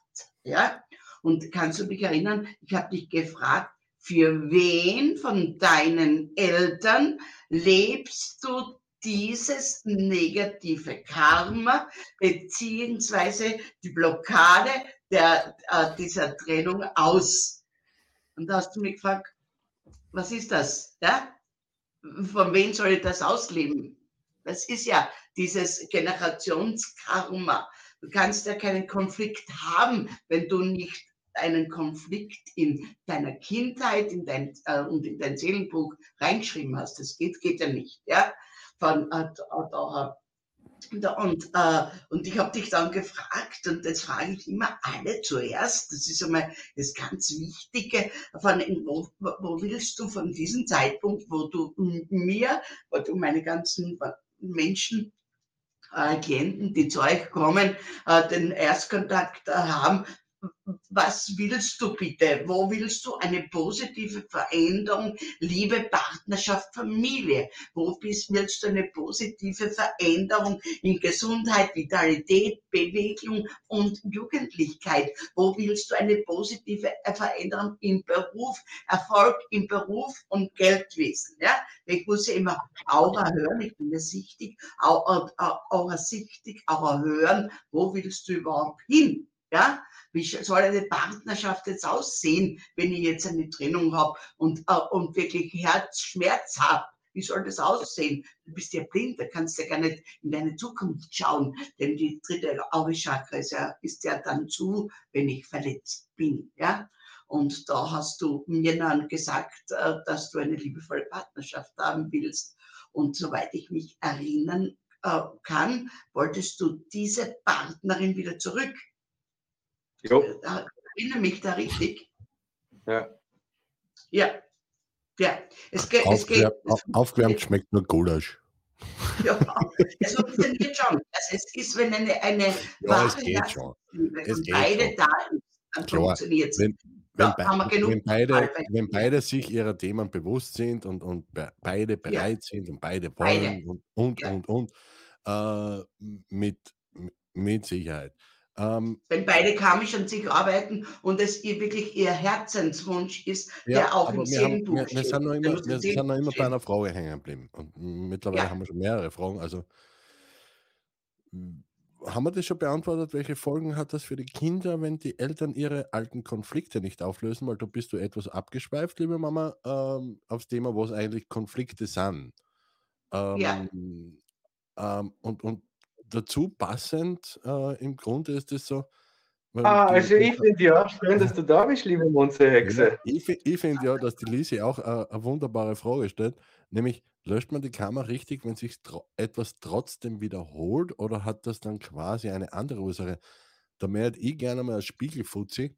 ja. Und kannst du dich erinnern, ich habe dich gefragt, für wen von deinen Eltern lebst du dieses negative Karma beziehungsweise die Blockade der, äh, dieser Trennung aus? Und da hast du mich gefragt, was ist das? Ja? Von wem soll ich das ausleben? Das ist ja dieses Generationskarma. Du kannst ja keinen Konflikt haben, wenn du nicht einen Konflikt in deiner Kindheit in äh, und in dein Seelenbuch reingeschrieben hast. Das geht, geht ja nicht. Ja? Von, äh, da, und, äh, und ich habe dich dann gefragt, und das frage ich immer alle zuerst, das ist einmal das ganz Wichtige, von, wo, wo willst du von diesem Zeitpunkt, wo du mir, wo du meine ganzen Menschen äh, Klienten, die zu euch kommen, äh, den Erstkontakt äh, haben, was willst du bitte? Wo willst du eine positive Veränderung, Liebe, Partnerschaft, Familie? Wo willst du eine positive Veränderung in Gesundheit, Vitalität, Bewegung und Jugendlichkeit? Wo willst du eine positive Veränderung im Beruf, Erfolg im Beruf und Geldwesen? Ja? Ich muss ja immer Aura hören, ich bin ja sichtig, Aura, Aura sichtig, Aura hören. Wo willst du überhaupt hin? Ja? Wie soll eine Partnerschaft jetzt aussehen, wenn ich jetzt eine Trennung habe und, äh, und wirklich Herzschmerz habe? Wie soll das aussehen? Du bist ja blind, da kannst du ja gar nicht in deine Zukunft schauen, denn die dritte Augenchakra ist ja, ist ja dann zu, wenn ich verletzt bin. Ja? Und da hast du mir dann gesagt, äh, dass du eine liebevolle Partnerschaft haben willst. Und soweit ich mich erinnern äh, kann, wolltest du diese Partnerin wieder zurück Jo. Ich erinnere mich da richtig. Ja. Ja. Ja. Es, geht, es geht. Aufgewärmt schmeckt nur Gulasch. Ja, es funktioniert schon. Also es ist, wenn eine, eine ja, es geht schon. Es geht beide schon. da ist, dann funktioniert es. Wenn, wenn, be wenn, beide, wenn beide sich ihrer Themen bewusst sind und, und beide bereit ja. sind und beide wollen beide. und, und, ja. und, und, äh, mit, mit Sicherheit. Ähm, Wenn beide karmisch an sich arbeiten und es ihr wirklich ihr Herzenswunsch ist, ja, der auch im Seelenbuch wir, wir, sind noch immer, wir sind noch immer bei einer Frage hängen geblieben. Und mittlerweile ja. haben wir schon mehrere Fragen. Also haben wir das schon beantwortet? Welche Folgen hat das für die Kinder, wenn die Eltern ihre alten Konflikte nicht auflösen? Weil du bist du etwas abgeschweift, liebe Mama, ähm, aufs Thema, was eigentlich Konflikte sind. Ähm, ja. Ähm, und, und dazu passend, äh, im Grunde ist es so. Ah, also ich finde ja, schön, dass du da bist, liebe Monsterhexe. Ja, ich, ich finde ja, dass die Lisi auch äh, eine wunderbare Frage stellt, nämlich löscht man die Kamera richtig, wenn sich tro etwas trotzdem wiederholt oder hat das dann quasi eine andere Ursache? Da möchte ich gerne mal als Spiegelfuzzi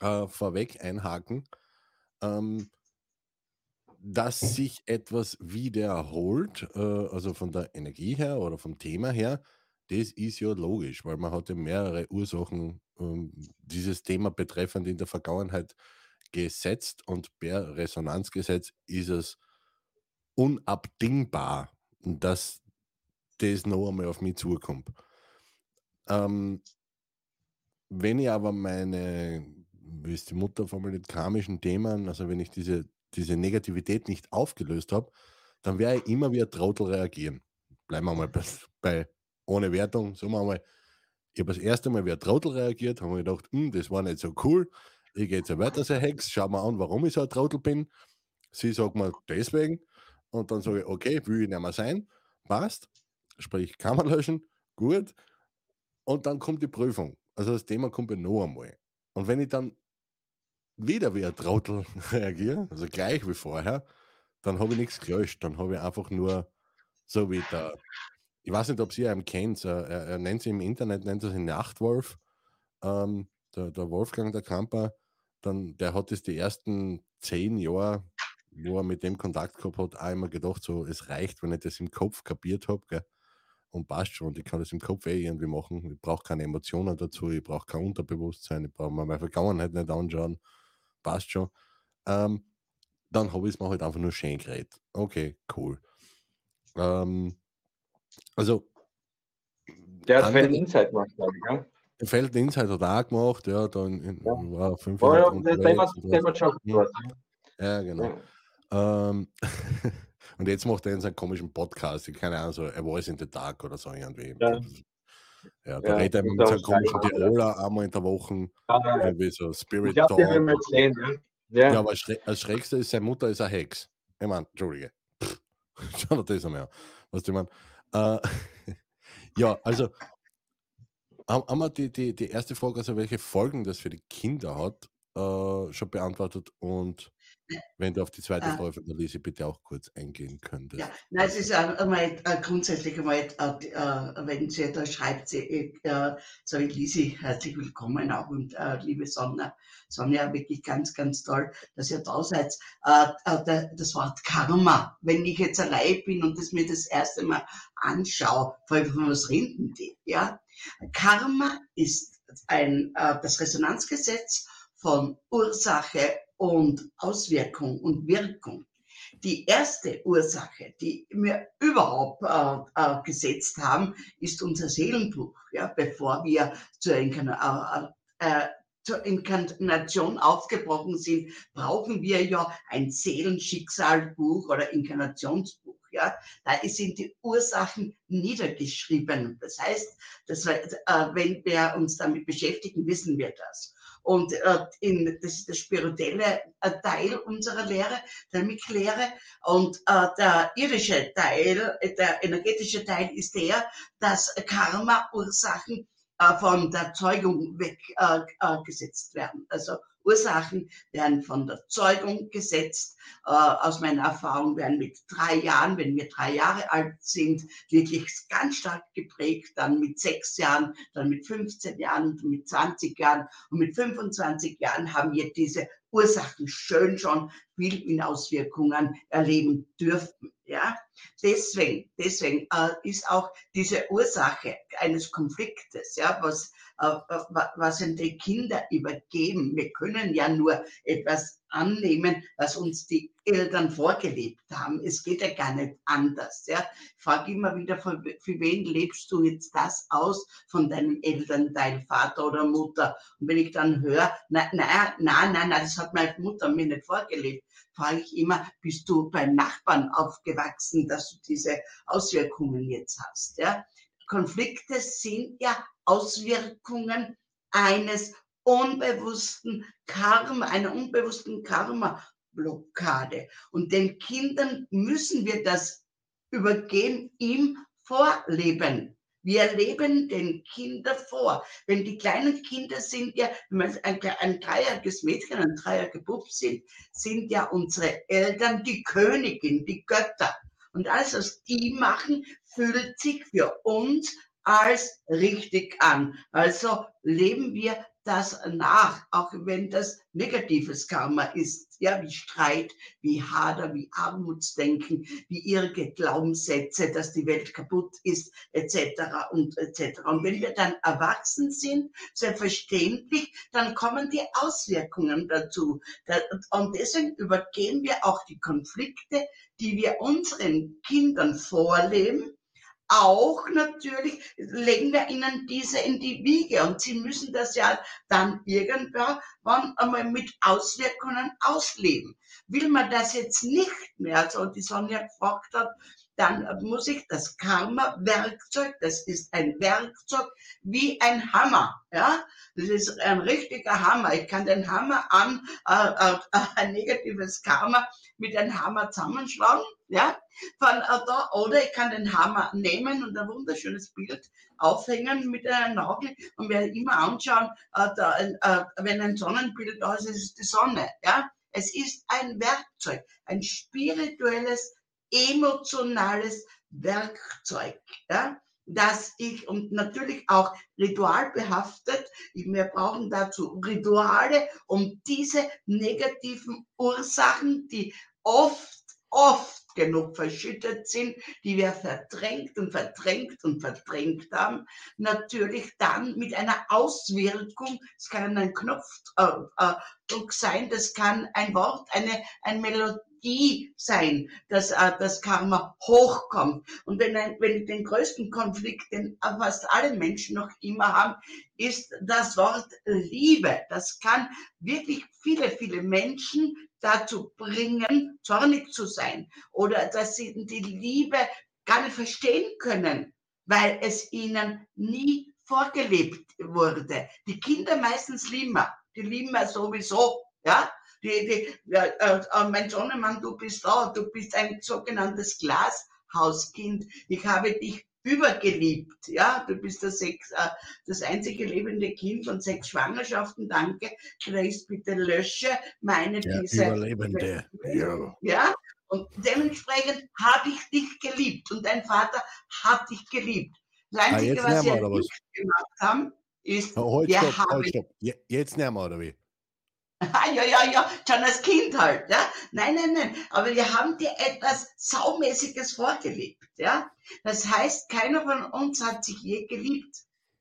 äh, vorweg einhaken. Ähm, dass sich etwas wiederholt, äh, also von der Energie her oder vom Thema her, das ist ja logisch, weil man hat ja mehrere Ursachen ähm, dieses Thema betreffend in der Vergangenheit gesetzt und per Resonanzgesetz ist es unabdingbar, dass das noch einmal auf mich zukommt. Ähm, wenn ich aber meine, wie ist die Mutter formuliert, karmischen Themen, also wenn ich diese diese Negativität nicht aufgelöst habe, dann werde ich immer wie ein Trottel reagieren. Bleiben wir mal bei, (laughs) bei ohne Wertung, sagen wir mal, ich habe das erste Mal wie ein Trottel reagiert, habe mir gedacht, hm, das war nicht so cool. Ich gehe jetzt weiter, so Hex, schau mal an, warum ich so ein Trottel bin. Sie sagt mir deswegen. Und dann sage ich, okay, will ich nicht mehr sein. Passt. Sprich, kann man löschen. Gut. Und dann kommt die Prüfung. Also das Thema kommt ja noch einmal. Und wenn ich dann wieder wie ein Trottel (laughs) reagiere, also gleich wie vorher, dann habe ich nichts gelöscht. Dann habe ich einfach nur so wie der, ich weiß nicht, ob Sie ihn kennt, er, er nennt sie im Internet, nennt er sich Nachtwolf, ähm, der, der Wolfgang der Kamper, dann, der hat es die ersten zehn Jahre, wo er mit dem Kontakt gehabt hat, auch immer gedacht, so, es reicht, wenn ich das im Kopf kapiert habe, und passt schon. Ich kann das im Kopf eh irgendwie machen. Ich brauche keine Emotionen dazu, ich brauche kein Unterbewusstsein, ich brauche mir meine Vergangenheit nicht anschauen passt schon. Ähm, dann habe ich es mir halt einfach nur schön geredet. Okay, cool. Ähm, also. Der hat Feld Insight gemacht, glaube ich, ja? Feld Insight hat auch gemacht, ja, dann in, ja. war fünf oh, ja, der Thema, Thema schon ja. ja, genau. Ja. Ähm, (laughs) und jetzt macht er in seinen komischen Podcast, keine Ahnung, so A Voice in the Dark oder so irgendwie. Ja. Ja, da ja, redet er mit seinem komischen Tiroler einmal in der Woche. Ah, irgendwie so Spirit Talk. Ja. ja, aber als Schrägste ist, seine Mutter ist eine Hex. Ich meine, Entschuldige. (laughs) Schau dir das einmal Was du meinst. Äh, (laughs) ja, also haben wir die, die, die erste Frage, also welche Folgen das für die Kinder hat, äh, schon beantwortet und wenn du auf die zweite ah. Frage von der Lise bitte auch kurz eingehen könntest. Ja, nein, es ist einmal äh, grundsätzlich einmal, äh, äh, wenn sie da schreibt, sie, sage ich Lisi, herzlich willkommen auch und liebe Sonja, Sonja, wirklich ganz, ganz toll, dass ihr da seid. Das Wort Karma, wenn ich jetzt allein bin und das mir das erste Mal anschaue, vor allem von was reden die, ja? Karma ist ein, das Resonanzgesetz von Ursache und Auswirkung und Wirkung. Die erste Ursache, die wir überhaupt äh, äh, gesetzt haben, ist unser Seelenbuch. Ja, bevor wir zur, Inkarna äh, äh, zur Inkarnation aufgebrochen sind, brauchen wir ja ein Seelenschicksalbuch oder Inkarnationsbuch. Ja, da sind die Ursachen niedergeschrieben. Das heißt, dass wir, äh, wenn wir uns damit beschäftigen, wissen wir das. Und äh, in, das ist der spirituelle äh, Teil unserer Lehre, der Miklehre. Und äh, der irdische Teil, äh, der energetische Teil ist der, dass Karma-Ursachen äh, von der Zeugung weggesetzt äh, äh, werden. Also Ursachen werden von der Zeugung gesetzt. Äh, aus meiner Erfahrung werden mit drei Jahren, wenn wir drei Jahre alt sind, wirklich ganz stark geprägt. Dann mit sechs Jahren, dann mit 15 Jahren mit 20 Jahren. Und mit 25 Jahren haben wir diese Ursachen schön schon viel in Auswirkungen erleben dürfen. Ja, deswegen, deswegen äh, ist auch diese Ursache eines Konfliktes, ja, was äh, was die Kinder übergeben. Wir können ja nur etwas annehmen, was uns die Eltern vorgelebt haben. Es geht ja gar nicht anders. Ja. Ich frage immer wieder, für, für wen lebst du jetzt das aus von deinem Elternteil, Vater oder Mutter? Und wenn ich dann höre, nein, nein, nein, nein, das hat meine Mutter mir nicht vorgelebt, frage ich immer, bist du beim Nachbarn aufgewachsen, dass du diese Auswirkungen jetzt hast? Ja. Konflikte sind ja Auswirkungen eines unbewussten Karma, einer unbewussten Karma-Blockade. Und den Kindern müssen wir das übergeben im Vorleben. Wir leben den Kindern vor. Wenn die kleinen Kinder sind ja, wenn ein, ein dreijähriges Mädchen, ein dreijähriger Bub sind, sind ja unsere Eltern die Königin, die Götter. Und alles, was die machen, fühlt sich für uns als richtig an. Also leben wir das nach, auch wenn das negatives Karma ist, ja, wie Streit, wie Hader, wie Armutsdenken, wie irre Glaubenssätze, dass die Welt kaputt ist, etc. und etc. Und wenn wir dann erwachsen sind, selbstverständlich, dann kommen die Auswirkungen dazu. Und deswegen übergehen wir auch die Konflikte, die wir unseren Kindern vorleben, auch natürlich legen wir ihnen diese in die Wiege und sie müssen das ja dann irgendwann einmal mit Auswirkungen ausleben. Will man das jetzt nicht mehr, also die Sonja gefragt hat, dann muss ich das Karma-Werkzeug, das ist ein Werkzeug wie ein Hammer, ja, das ist ein richtiger Hammer. Ich kann den Hammer an äh, äh, (laughs) ein negatives Karma mit einem Hammer zusammenschlagen, ja, von äh, da, oder ich kann den Hammer nehmen und ein wunderschönes Bild aufhängen mit einem Nagel und mir immer anschauen, äh, da, äh, wenn ein Sonnenbild da ist, ist es die Sonne, ja. Es ist ein Werkzeug, ein spirituelles emotionales Werkzeug, ja, dass ich und natürlich auch ritualbehaftet, wir brauchen dazu Rituale, um diese negativen Ursachen, die oft, oft genug verschüttet sind, die wir verdrängt und verdrängt und verdrängt haben, natürlich dann mit einer Auswirkung, es kann ein Knopfdruck äh, sein, das kann ein Wort, eine, ein Melodie, die sein, dass äh, das Karma hochkommt. Und wenn, wenn den größten Konflikt, den fast alle Menschen noch immer haben, ist das Wort Liebe. Das kann wirklich viele, viele Menschen dazu bringen, zornig zu sein oder dass sie die Liebe gar nicht verstehen können, weil es ihnen nie vorgelebt wurde. Die Kinder meistens lieben wir, die lieben wir sowieso, ja, die, die, äh, äh, mein Sonnemann, du bist da, du bist ein sogenanntes Glashauskind. Ich habe dich übergeliebt. Ja, du bist das, sechs, äh, das einzige lebende Kind von sechs Schwangerschaften. Danke. Grace, bitte lösche meine ja, diese. Überlebende. Ja. ja. Und dementsprechend habe ich dich geliebt und dein Vater hat dich geliebt. Das ah, Einzige, ah, was wir nicht gemacht haben, ist, oh, halt, wir stopp, haben. Halt, stopp. Jetzt nehmen wir, oder wie? (laughs) ja, ja, ja, schon als Kind halt, ja. Nein, nein, nein. Aber wir haben dir etwas Saumäßiges vorgelebt, ja. Das heißt, keiner von uns hat sich je geliebt.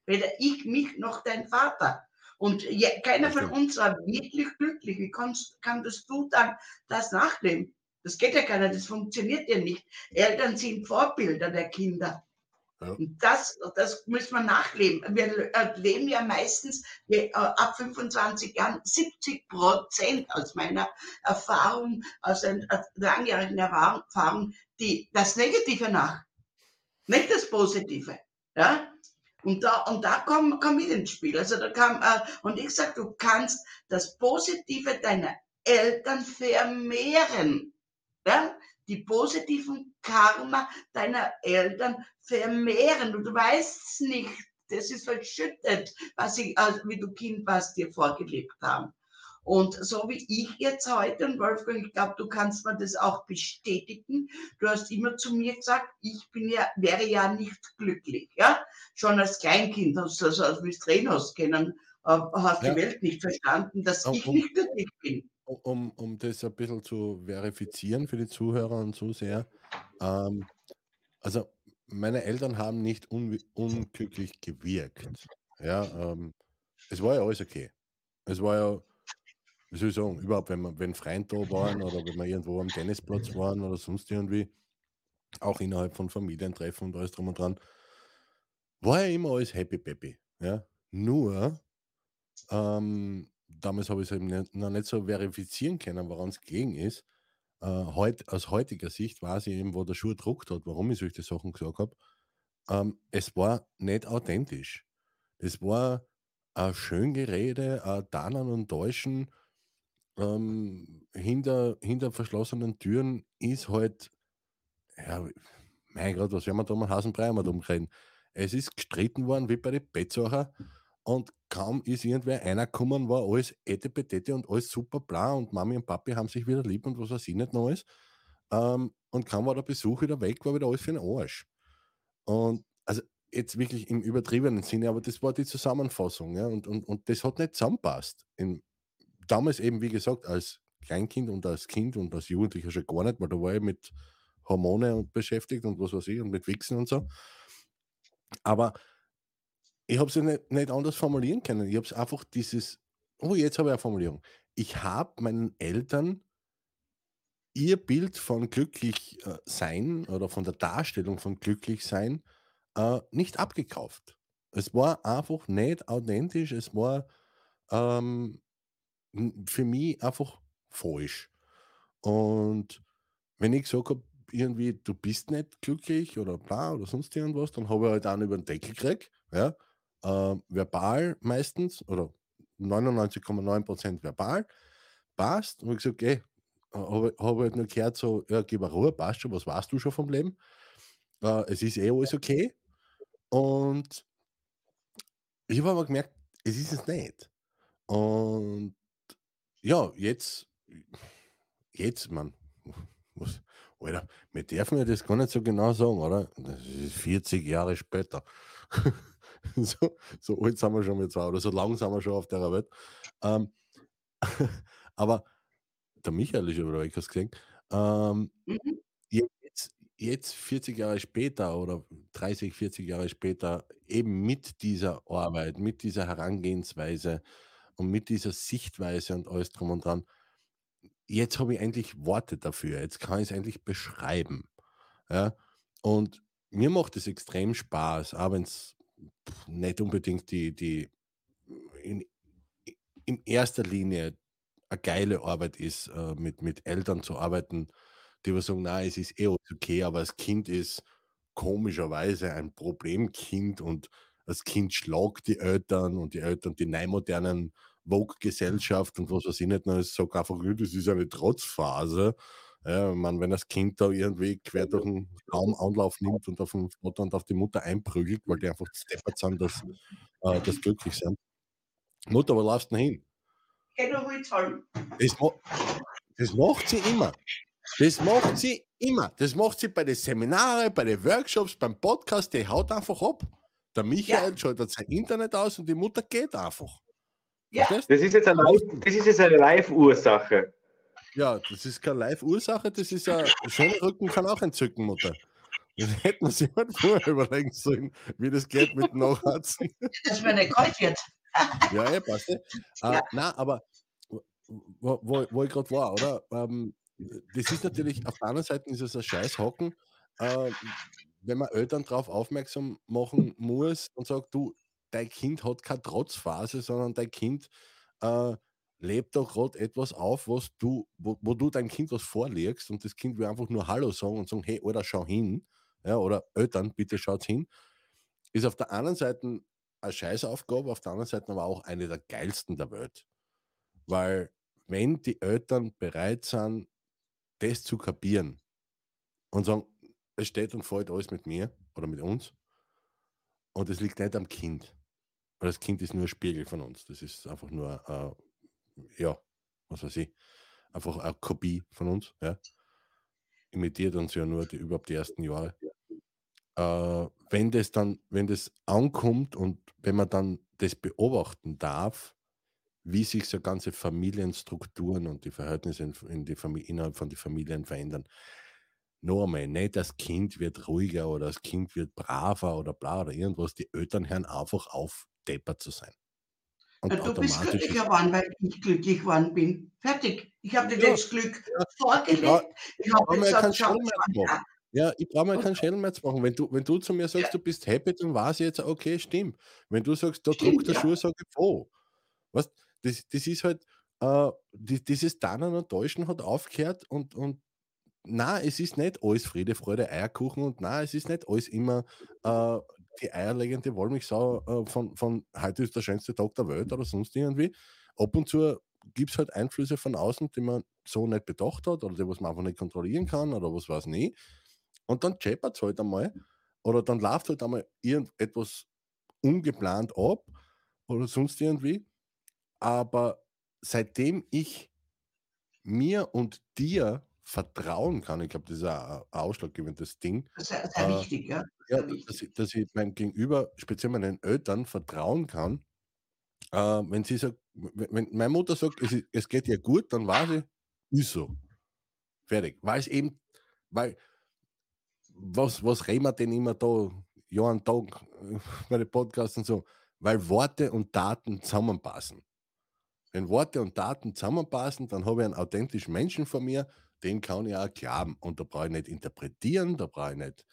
Weder ich, mich, noch dein Vater. Und je, keiner von uns war wirklich glücklich. Wie kannst, kannst du dann das nachleben? Das geht ja nicht, das funktioniert ja nicht. Eltern sind Vorbilder der Kinder. Ja. Das, das müssen wir nachleben. Wir äh, leben ja meistens äh, ab 25 Jahren 70 Prozent aus meiner Erfahrung, aus einer langjährigen Erfahrung, die, das Negative nach, nicht das Positive. Ja? Und da, und da kommen komm ich ins Spiel. Also da kam, äh, und ich sage, du kannst das Positive deiner Eltern vermehren. Ja? Die positiven Karma deiner Eltern vermehren. Und du weißt nicht, das ist verschüttet, was sie, also wie du Kind warst, dir vorgelebt haben. Und so wie ich jetzt heute, und Wolfgang, ich glaube, du kannst mir das auch bestätigen, du hast immer zu mir gesagt, ich bin ja, wäre ja nicht glücklich. Ja? Schon als Kleinkind hast du, also als du drehen hast können, äh, hast ja. die Welt nicht verstanden, dass um, ich nicht glücklich bin. Um, um das ein bisschen zu verifizieren für die Zuhörer und Zuseher, ähm, also meine Eltern haben nicht un unglücklich gewirkt. Ja, ähm, es war ja alles okay. Es war ja, wie soll ich sagen, überhaupt, wenn, man, wenn Freunde da waren oder wenn wir irgendwo am Tennisplatz waren oder sonst irgendwie, auch innerhalb von Familientreffen und alles drum und dran, war ja immer alles happy peppy. Ja? Nur, ähm, damals habe ich es noch nicht so verifizieren können, woran es gegen ist. Äh, heut, aus heutiger Sicht weiß ich eben, wo der Schuh druckt hat, warum ich solche Sachen gesagt habe. Ähm, es war nicht authentisch. Es war ein Schöngerede, ein Dannen und Täuschen ähm, hinter, hinter verschlossenen Türen ist halt, ja, mein Gott, was werden wir da mal Hasenbrei mal umreden? Es ist gestritten worden wie bei den Betzacher und kaum ist irgendwer einer gekommen, war alles etepetete und alles super bla und Mami und Papi haben sich wieder lieb und was weiß ich nicht noch alles. Ähm, und kaum war der Besuch wieder weg, war wieder alles für den Arsch. Und also jetzt wirklich im übertriebenen Sinne, aber das war die Zusammenfassung, ja, und, und, und das hat nicht zusammenpasst. In, damals eben, wie gesagt, als Kleinkind und als Kind und als Jugendlicher schon gar nicht, weil da war ich mit Hormone beschäftigt und was weiß ich und mit Wichsen und so. Aber ich habe es ja nicht, nicht anders formulieren können. Ich habe es einfach dieses, oh, jetzt habe ich eine Formulierung. Ich habe meinen Eltern ihr Bild von glücklich äh, sein oder von der Darstellung von glücklich sein äh, nicht abgekauft. Es war einfach nicht authentisch, es war ähm, für mich einfach falsch. Und wenn ich gesagt habe, irgendwie, du bist nicht glücklich oder bla oder sonst irgendwas, dann habe ich halt einen über den Deckel gekriegt, ja, äh, verbal meistens oder 99,9% verbal, passt. Und ich gesagt, okay, habe hab halt nur gehört, so, ja, gib mir Ruhe, passt schon, was weißt du schon vom Leben? Äh, es ist eh alles okay. Und ich habe aber gemerkt, es ist es nicht. Und ja, jetzt, jetzt, man, was, Alter, wir dürfen ja das gar nicht so genau sagen, oder? Das ist 40 Jahre später. (laughs) (laughs) so, so alt sind wir schon mit zwei, oder so lang sind wir schon auf der Welt. Ähm, (laughs) aber der Michael ist über euch gesehen. Ähm, mhm. jetzt, jetzt 40 Jahre später oder 30, 40 Jahre später eben mit dieser Arbeit, mit dieser Herangehensweise und mit dieser Sichtweise und alles drum und dran, jetzt habe ich endlich Worte dafür, jetzt kann ich es endlich beschreiben. Ja? Und mir macht es extrem Spaß, auch wenn es nicht unbedingt die, die in, in erster Linie eine geile Arbeit ist, äh, mit, mit Eltern zu arbeiten, die wir sagen, na, es ist eh okay, aber das Kind ist komischerweise ein Problemkind und das Kind schlagt die Eltern und die Eltern die neumodernen Vogue-Gesellschaft und was weiß ich nicht, ich sage einfach, das ist eine Trotzphase. Ja, meine, wenn das Kind da irgendwie quer durch den Raum Anlauf nimmt und auf den Vater und auf die Mutter einprügelt, weil die einfach steppert sind, dass, äh, dass glücklich sind. Mutter, wo laufst du denn hin? Das, das macht sie immer. Das macht sie immer. Das macht sie bei den Seminaren, bei den Workshops, beim Podcast, die haut einfach ab. Der Michael ja. schaltet sein Internet aus und die Mutter geht einfach. Ja. Das ist jetzt eine, Live, eine Live-Ursache. Ja, das ist keine Live-Ursache, das ist ja, schöner Rücken kann auch entzücken, Mutter. Das hätten wir sich mal vorher überlegen sollen, wie das geht mit Nachharzen. Dass man nicht kalt wird. ja, ja, passt. Ja. Uh, nein, aber wo, wo, wo ich gerade war, oder? Ähm, das ist natürlich, auf der anderen Seite ist es ein Scheißhocken, äh, wenn man Eltern darauf aufmerksam machen muss und sagt, du, dein Kind hat keine Trotzphase, sondern dein Kind äh, lebt da gerade etwas auf, was du, wo, wo, du dein Kind was vorlegst und das Kind will einfach nur Hallo sagen und sagen, hey, oder schau hin, ja, oder Eltern, bitte schaut hin, ist auf der anderen Seite eine Scheißaufgabe, auf der anderen Seite aber auch eine der geilsten der Welt. Weil wenn die Eltern bereit sind, das zu kapieren und sagen, es steht und fällt alles mit mir oder mit uns und es liegt nicht am Kind, weil das Kind ist nur ein Spiegel von uns. Das ist einfach nur, äh, ja, was weiß ich, einfach eine Kopie von uns, ja. Imitiert uns ja nur die, überhaupt die ersten Jahre. Äh, wenn das dann, wenn das ankommt und wenn man dann das beobachten darf, wie sich so ganze Familienstrukturen und die Verhältnisse in, in die Familie, innerhalb von den Familien verändern. Noch einmal, nicht das Kind wird ruhiger oder das Kind wird braver oder bla oder irgendwas. Die Eltern hören einfach auf, deppert zu sein. Und du bist glücklich geworden, weil ich glücklich geworden bin. Fertig. Ich habe dir ja, das Glück ja, vorgelegt. Ja, ich habe gesagt, schau, schau, ja, ich brauche mir keinen Schädelmerz machen. Wenn du, wenn du zu mir sagst, ja. du bist happy, dann weiß ich jetzt, okay, stimmt. Wenn du sagst, da druckt der ja. Schuh, sage ich, wo. Was? Das, das ist halt, äh, dieses Dannen und Täuschen hat aufgehört und, und na, es ist nicht alles Friede, Freude, Eierkuchen und na, es ist nicht alles immer äh, die eierlegende Wollmilchsau äh, von, von heute ist der schönste Tag der Welt oder sonst irgendwie. Ab und zu gibt es halt Einflüsse von außen, die man so nicht bedacht hat oder die was man einfach nicht kontrollieren kann oder was weiß nicht. Und dann scheppert es halt einmal oder dann läuft halt einmal irgendetwas ungeplant ab oder sonst irgendwie. Aber seitdem ich mir und dir vertrauen kann, ich glaube, das ist ein ausschlaggebendes Ding. Sehr, sehr äh, wichtig, ja. ja dass, ich, dass ich meinem Gegenüber, speziell meinen Eltern, vertrauen kann. Äh, wenn sie sagt, wenn meine Mutter sagt, es, es geht ihr gut, dann weiß ich, ist so. Fertig. Weil es eben, weil was, was reden wir denn immer da, ja, einen Tag äh, bei den Podcasts und so, weil Worte und Daten zusammenpassen. Wenn Worte und Daten zusammenpassen, dann habe ich einen authentischen Menschen vor mir, den kann ich auch glauben. Und da brauche ich nicht interpretieren, da brauche ich nicht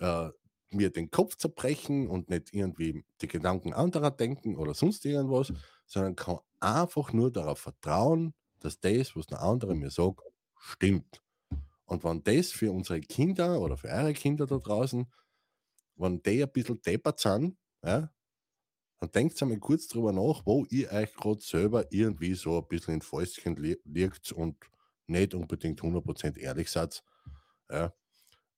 äh, mir den Kopf zerbrechen und nicht irgendwie die Gedanken anderer denken oder sonst irgendwas, sondern kann einfach nur darauf vertrauen, dass das, was der andere mir sagt, stimmt. Und wenn das für unsere Kinder oder für eure Kinder da draußen, wenn die ein bisschen deppert sind, ja, dann denkt einmal kurz drüber nach, wo ihr euch gerade selber irgendwie so ein bisschen in Fäustchen li liegt und nicht unbedingt 100% ehrlich seid. Ja.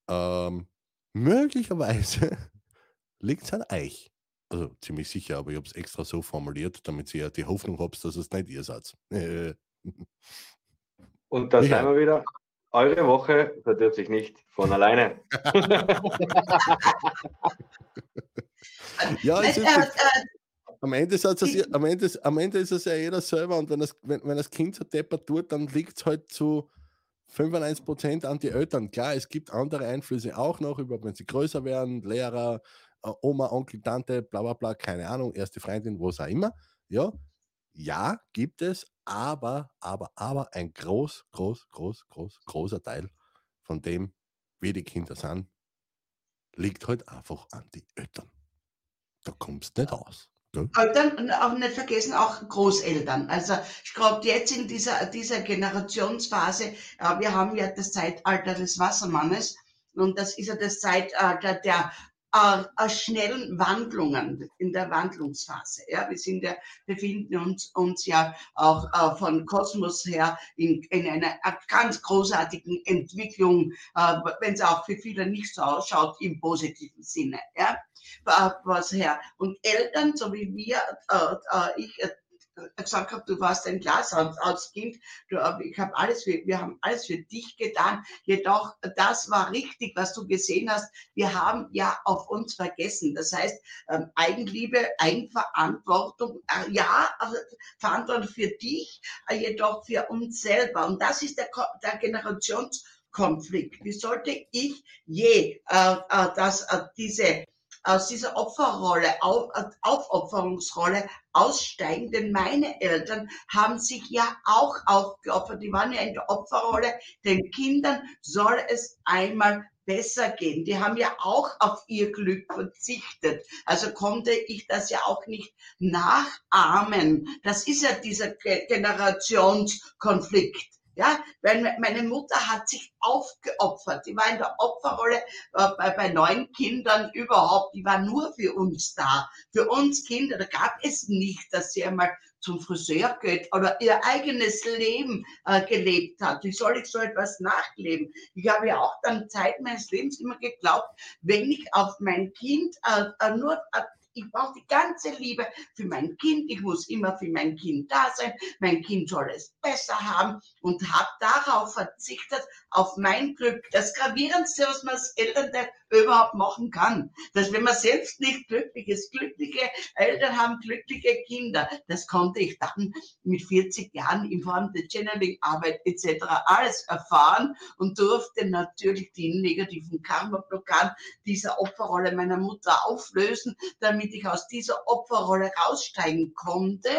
Ähm, möglicherweise (laughs) liegt es an euch. Also ziemlich sicher, aber ich habe es extra so formuliert, damit ihr die Hoffnung habt, dass es nicht ihr seid. (laughs) Und da ja. sind wir wieder eure Woche verdirbt sich nicht von alleine. (laughs) ja, es ist, äh, am, Ende ist es, am, Ende, am Ende ist es ja jeder selber und wenn das, wenn, wenn das Kind so deppert tut, dann liegt es halt zu 95% an die Eltern. Klar, es gibt andere Einflüsse auch noch, überhaupt wenn sie größer werden, Lehrer, äh, Oma, Onkel, Tante, bla bla bla, keine Ahnung, erste Freundin, was auch immer. Ja, ja, gibt es, aber, aber, aber ein groß, groß, groß, groß, großer Teil von dem, wie die Kinder sind, liegt halt einfach an die Eltern. Da kommst du nicht aus. Ne? Eltern und auch nicht vergessen, auch Großeltern. Also ich glaube, jetzt in dieser, dieser Generationsphase, äh, wir haben ja das Zeitalter des Wassermannes und das ist ja das Zeitalter der äh, äh, schnellen Wandlungen in der Wandlungsphase. Ja, wir sind ja, befinden uns, uns ja auch äh, von Kosmos her in, in einer ganz großartigen Entwicklung, äh, wenn es auch für viele nicht so ausschaut, im positiven Sinne. Ja, was her. Und Eltern, so wie wir, äh, äh ich gesagt habe, du warst ein Kind, du, ich habe alles für, wir haben alles für dich getan. Jedoch, das war richtig, was du gesehen hast. Wir haben ja auf uns vergessen. Das heißt, ähm, Eigenliebe, Eigenverantwortung, äh, ja, Verantwortung für dich, äh, jedoch für uns selber. Und das ist der, der Generationskonflikt. Wie sollte ich je äh, äh, das, äh, diese aus dieser Opferrolle, auf, Aufopferungsrolle aussteigen, denn meine Eltern haben sich ja auch aufgeopfert, die waren ja in der Opferrolle, den Kindern soll es einmal besser gehen. Die haben ja auch auf ihr Glück verzichtet. Also konnte ich das ja auch nicht nachahmen. Das ist ja dieser Generationskonflikt. Ja, weil meine Mutter hat sich aufgeopfert. Die war in der Opferrolle äh, bei, bei neun Kindern überhaupt. Die war nur für uns da. Für uns Kinder. Da gab es nicht, dass sie einmal zum Friseur geht oder ihr eigenes Leben äh, gelebt hat. Wie soll ich so etwas nachleben? Ich habe ja auch dann Zeit meines Lebens immer geglaubt, wenn ich auf mein Kind äh, äh nur äh, ich brauche die ganze Liebe für mein Kind. Ich muss immer für mein Kind da sein. Mein Kind soll es besser haben und habe darauf verzichtet, auf mein Glück. Das Gravierendste, was man als Eltern überhaupt machen kann. Dass wenn man selbst nicht glücklich ist, glückliche Eltern haben glückliche Kinder. Das konnte ich dann mit 40 Jahren in Form der Channeling-Arbeit etc. alles erfahren und durfte natürlich die negativen Karma-Blockaden dieser Opferrolle meiner Mutter auflösen, damit ich aus dieser Opferrolle raussteigen konnte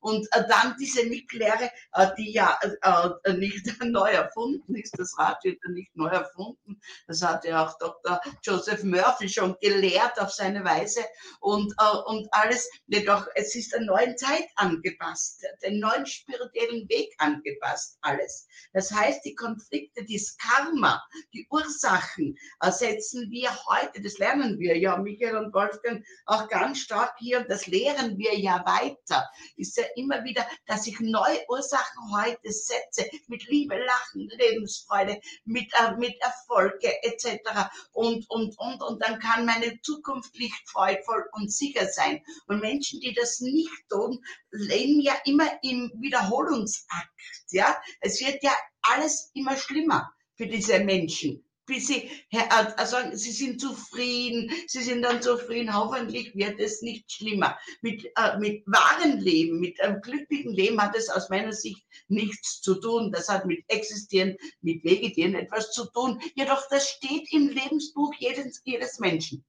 und äh, dann diese Mitlehre, äh, die ja äh, nicht (laughs) neu erfunden ist, das Rad wird ja nicht neu erfunden, das hat ja auch Dr. Joseph Murphy schon gelehrt auf seine Weise und, und alles, jedoch es ist der neuen Zeit angepasst, den neuen spirituellen Weg angepasst, alles. Das heißt, die Konflikte, das Karma, die Ursachen setzen wir heute, das lernen wir ja, Michael und Wolfgang auch ganz stark hier, das lehren wir ja weiter, ja immer wieder, dass ich neue Ursachen heute setze, mit Liebe, Lachen, Lebensfreude, mit, äh, mit Erfolge etc. Und, und, und, und dann kann meine Zukunft lichtfreudvoll und sicher sein. Und Menschen, die das nicht tun, leben ja immer im Wiederholungsakt. Ja, es wird ja alles immer schlimmer für diese Menschen bis sie also sie sind zufrieden, sie sind dann zufrieden, hoffentlich wird es nicht schlimmer. Mit, äh, mit wahren Leben, mit einem glücklichen Leben hat es aus meiner Sicht nichts zu tun. Das hat mit Existieren, mit Vegetieren etwas zu tun. Jedoch das steht im Lebensbuch jedes, jedes Menschen.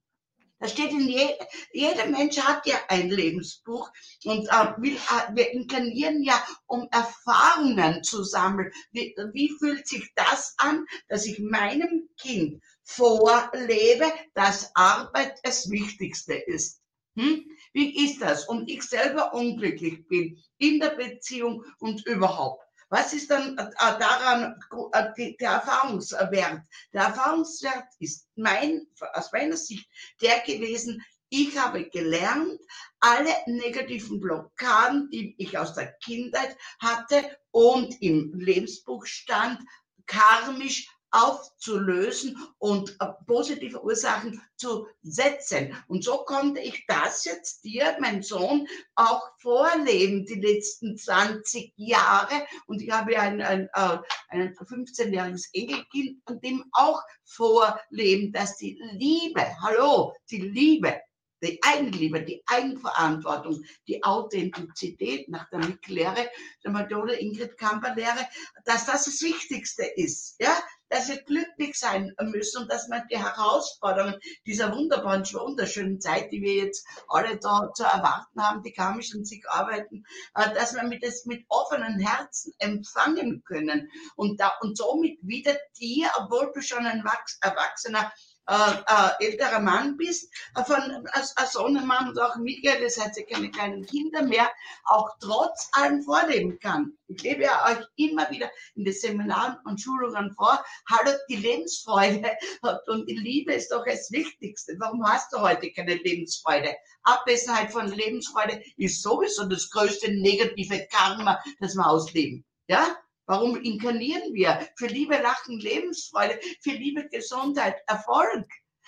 Da steht in je, jeder Mensch hat ja ein Lebensbuch und äh, will, äh, wir inkarnieren ja, um Erfahrungen zu sammeln. Wie, wie fühlt sich das an, dass ich meinem Kind vorlebe, dass Arbeit das Wichtigste ist? Hm? Wie ist das? Und ich selber unglücklich bin in der Beziehung und überhaupt. Was ist dann äh, daran äh, der Erfahrungswert? Der Erfahrungswert ist mein, aus meiner Sicht der gewesen, ich habe gelernt, alle negativen Blockaden, die ich aus der Kindheit hatte und im Lebensbuch stand, karmisch aufzulösen und äh, positive Ursachen zu setzen. Und so konnte ich das jetzt dir, mein Sohn, auch vorleben, die letzten 20 Jahre. Und ich habe ein, ein, äh, ein 15-jähriges Enkelkind und dem auch vorleben, dass die Liebe, hallo, die Liebe die Eigenliebe, die Eigenverantwortung, die Authentizität nach der Mick-Lehre, der Methode Ingrid Kamper-Lehre, dass das das Wichtigste ist, ja, dass wir glücklich sein müssen und dass man die Herausforderungen dieser wunderbaren, wunderschönen Zeit, die wir jetzt alle da zu erwarten haben, die karmisch an sich arbeiten, äh, dass wir das mit offenen Herzen empfangen können und, da, und somit wieder dir, obwohl du schon ein Erwachsener äh, äh, älterer Mann bist, äh, von als, als Sohnemann und auch Michael, das heißt ja keine kleinen Kinder mehr, auch trotz allem vorleben kann. Ich lebe ja euch immer wieder in den Seminaren und Schulungen vor. Hallo, die Lebensfreude (laughs) und die Liebe ist doch das Wichtigste. Warum hast du heute keine Lebensfreude? Abwesenheit von Lebensfreude ist sowieso das größte negative Karma, das wir ausleben. Ja? Warum inkarnieren wir? Für Liebe, Lachen, Lebensfreude, für Liebe, Gesundheit, Erfolg.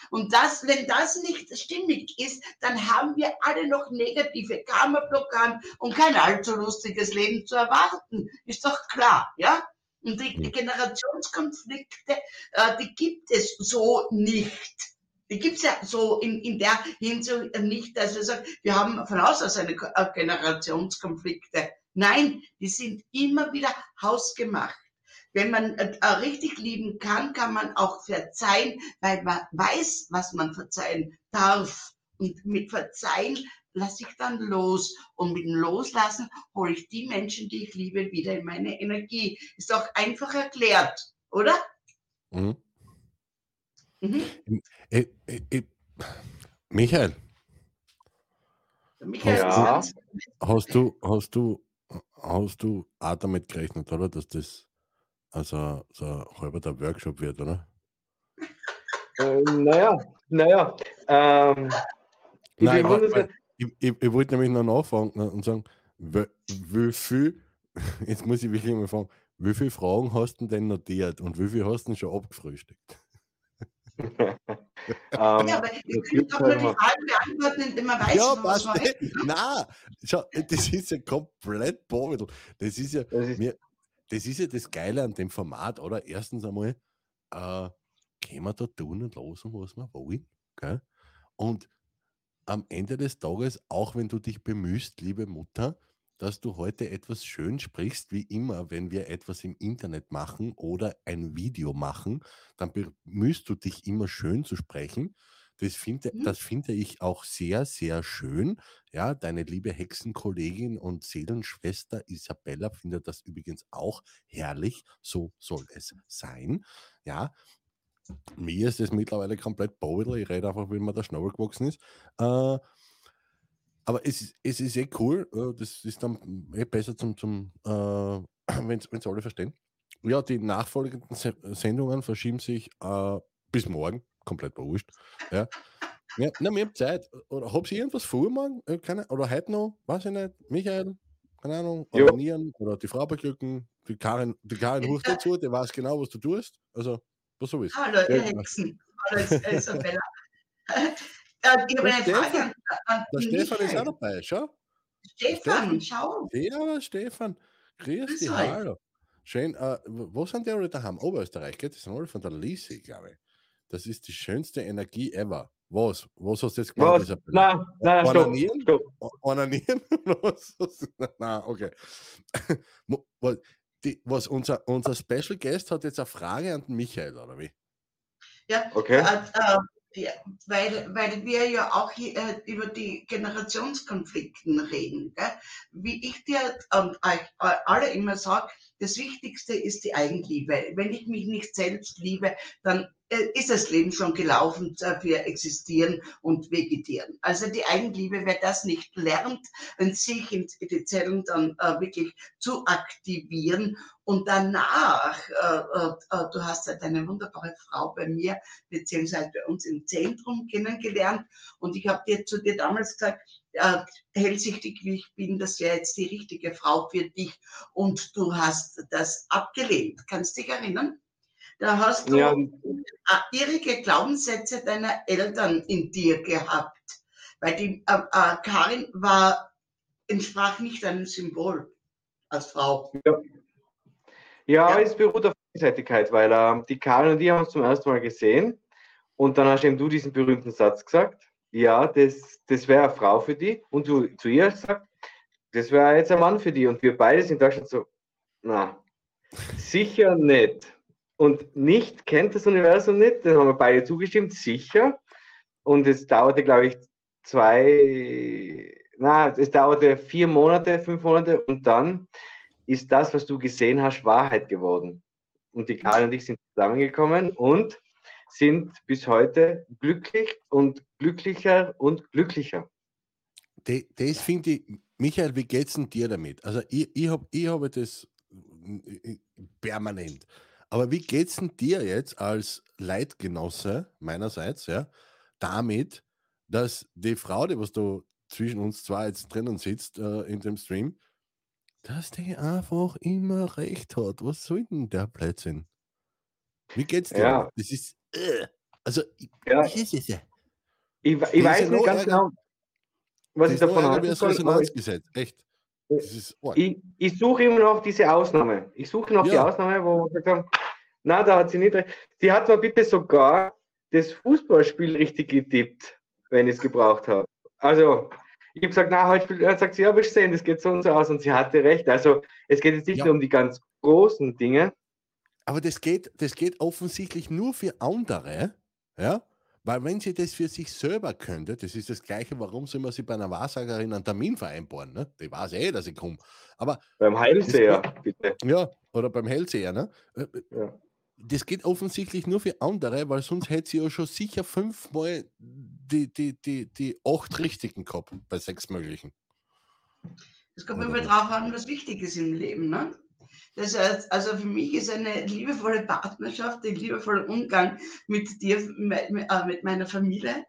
Und das, wenn das nicht stimmig ist, dann haben wir alle noch negative Karma-Blockaden und kein allzu lustiges Leben zu erwarten. Ist doch klar, ja? Und die, Generationskonflikte, äh, die gibt es so nicht. Die gibt es ja so in, in der Hinsicht nicht, dass wir sagen, wir haben von Haus aus eine äh, Generationskonflikte. Nein, die sind immer wieder hausgemacht. Wenn man äh, äh, richtig lieben kann, kann man auch verzeihen, weil man weiß, was man verzeihen darf. Und mit Verzeihen lasse ich dann los. Und mit dem Loslassen hole ich die Menschen, die ich liebe, wieder in meine Energie. Ist auch einfach erklärt, oder? Mhm. Mhm. Äh, äh, äh, Michael. Michael ja. hast, du, hast du hast du auch damit gerechnet, oder? Dass das also so ein halber der Workshop wird, oder? Äh, naja, naja. Ähm, ich, Nein, weil, ich, ich, ich, wollte nämlich noch nachfragen und sagen, wie, viel, (laughs) jetzt muss ich wirklich mal fragen, wie viele Fragen hast du denn notiert und wie viel hast du schon abgefrühstückt? (laughs) ähm, ja, aber wir können doch nur die Frage beantworten, indem man weiß, ja, was man weiß. Nein, schau, das ist ja komplett Bovidel. Das ist ja, das ist, mir, das ist ja das Geile an dem Format, oder? Erstens einmal, äh, können wir da tun und losen, was wir wollen. Gell? Und am Ende des Tages, auch wenn du dich bemühst, liebe Mutter, dass du heute etwas schön sprichst, wie immer, wenn wir etwas im Internet machen oder ein Video machen, dann bemühst du dich immer schön zu sprechen. Das finde, mhm. das finde ich auch sehr, sehr schön. Ja, deine liebe Hexenkollegin und Seelenschwester Isabella findet das übrigens auch herrlich. So soll es sein. Ja, mir ist das mittlerweile komplett bowler. Ich rede einfach, wie man der Schnabel gewachsen ist. Äh, aber es, ist, es ist eh cool. Das ist dann eh besser zum, zum äh, (clears throat) wenn es alle verstehen. Ja, die nachfolgenden Sendungen verschieben sich äh, bis morgen. Komplett bewusst. Ja. Ja, na, wir haben Zeit. Oder habt ihr irgendwas vor morgen? Äh, keine, oder heute noch? Weiß ich nicht. Michael? Keine Ahnung. Ordinieren oder die Frau beglücken. Die Karin, die Karin ruft dazu, die weiß genau, was du tust. Also, was so ist. Hallo, ihr Hexen. Hallo, Isabella. (laughs) Äh, ich habe eine Frage an, an Der Stefan ist auch dabei, schau. Stefan, schau. Ja, Stefan. Grüß dich, hallo. Schön. Äh, wo sind die alle daheim? Oberösterreich, geht? Das sind alle von der Lisi, glaube ich. Das ist die schönste Energie ever. Was? Was hast du jetzt gemacht? Was? Nein, nein, Onanieren? Stopp, stopp. Onanieren? (laughs) nein, okay. (laughs) Die, was unser, unser Special Guest hat jetzt eine Frage an den Michael, oder wie? Ja, okay. Äh, äh, ja, weil, weil wir ja auch hier, äh, über die Generationskonflikten reden. Gell? Wie ich dir und euch alle immer sage, das Wichtigste ist die Eigenliebe. Wenn ich mich nicht selbst liebe, dann äh, ist das Leben schon gelaufen für existieren und vegetieren. Also die Eigenliebe, wer das nicht lernt, sich in die Zellen dann äh, wirklich zu aktivieren und danach, äh, äh, äh, du hast halt eine wunderbare Frau bei mir, beziehungsweise bei uns im Zentrum kennengelernt und ich habe dir zu dir damals gesagt, äh, hellsichtig wie ich bin, das wäre jetzt die richtige Frau für dich und du hast das abgelehnt. Kannst dich erinnern? Da hast du ja. irrige Glaubenssätze deiner Eltern in dir gehabt. Weil die äh, äh, Karin war, entsprach nicht einem Symbol als Frau. Ja, ja, ja. es beruht auf Vielseitigkeit, weil äh, die Karin und ich haben uns zum ersten Mal gesehen und dann hast eben du diesen berühmten Satz gesagt, ja, das, das wäre eine Frau für die und du zu ihr hast gesagt, das wäre jetzt ein Mann für die und wir beide sind da schon so, na, sicher nicht und nicht kennt das Universum nicht. Dann haben wir beide zugestimmt, sicher. Und es dauerte, glaube ich, zwei, na, es dauerte vier Monate, fünf Monate und dann ist das, was du gesehen hast, Wahrheit geworden. Und die Karin und ich sind zusammengekommen und sind bis heute glücklich und glücklicher und glücklicher. Das finde ich, Michael, wie geht es denn dir damit? Also ich, ich habe ich hab das permanent. Aber wie geht es denn dir jetzt als Leitgenosse meinerseits, ja, damit, dass die Frau, die was du zwischen uns zwei jetzt drinnen sitzt äh, in dem Stream, dass die einfach immer recht hat. Was soll denn der Blödsinn? Wie geht's dir? Ja. Das ist, äh, also, ja. ich, ich, ich, ich weiß nicht ganz genau, was ich davon Resonanzgesetz, echt. Ich, ich suche immer noch diese Ausnahme. Ich suche noch ja. die Ausnahme, wo man gesagt haben, na, da hat sie nicht recht. Sie hat mir bitte sogar das Fußballspiel richtig getippt, wenn ich es gebraucht habe. Also, ich habe gesagt, na, heute spielt, sagt sie, ja, wir sehen, das geht so und so aus und sie hatte recht. Also, es geht jetzt nicht ja. nur um die ganz großen Dinge. Aber das geht, das geht offensichtlich nur für andere, ja, weil wenn sie das für sich selber könnte, das ist das Gleiche, warum soll man sie bei einer Wahrsagerin einen Termin vereinbaren, ne? Die weiß eh, dass ich komme. Aber beim Heilseher, bitte. Ja, oder beim Hellseher, ne? Äh, äh, ja das geht offensichtlich nur für andere, weil sonst hätte sie ja schon sicher fünfmal die, die, die, die acht richtigen gehabt bei sechs möglichen. Es kommt immer drauf an, was wichtig ist im Leben. Ne? Das heißt, also für mich ist eine liebevolle Partnerschaft, ein liebevoller Umgang mit dir, mit, äh, mit meiner Familie,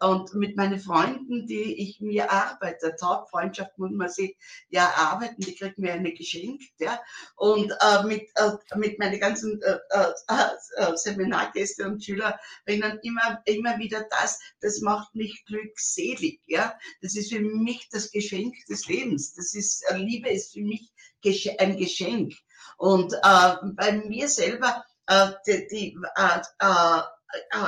und mit meinen Freunden, die ich mir arbeite, Freundschaft muss man sich ja arbeiten, die kriegt mir eine geschenkt, ja. Und äh, mit, äh, mit meinen ganzen äh, äh, äh Seminargästen und Schülerinnen immer, immer wieder das, das macht mich glückselig, ja. Das ist für mich das Geschenk des Lebens. Das ist, äh, Liebe ist für mich ein Geschenk. Und äh, bei mir selber, äh, die, die äh, äh, äh,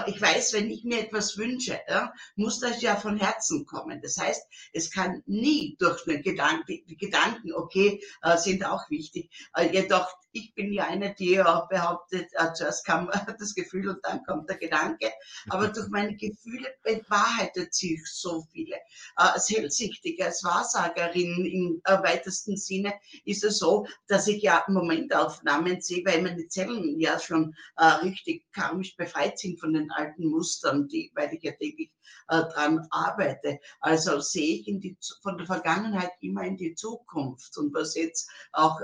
ich weiß, wenn ich mir etwas wünsche, ja, muss das ja von Herzen kommen. Das heißt, es kann nie durch den Gedanken, die Gedanken, okay, äh, sind auch wichtig. Äh, jedoch ich bin ja eine, die ja behauptet, äh, zuerst kam (laughs) das Gefühl und dann kommt der Gedanke. Aber (laughs) durch meine Gefühle bewahrheitet sich so viele. Äh, als Hellsichtige, als Wahrsagerin im weitesten Sinne ist es so, dass ich ja Momentaufnahmen sehe, weil meine Zellen ja schon äh, richtig karmisch befreit sind von den alten Mustern, die, weil ich ja täglich dran arbeite. Also sehe ich die, von der Vergangenheit immer in die Zukunft und was jetzt auch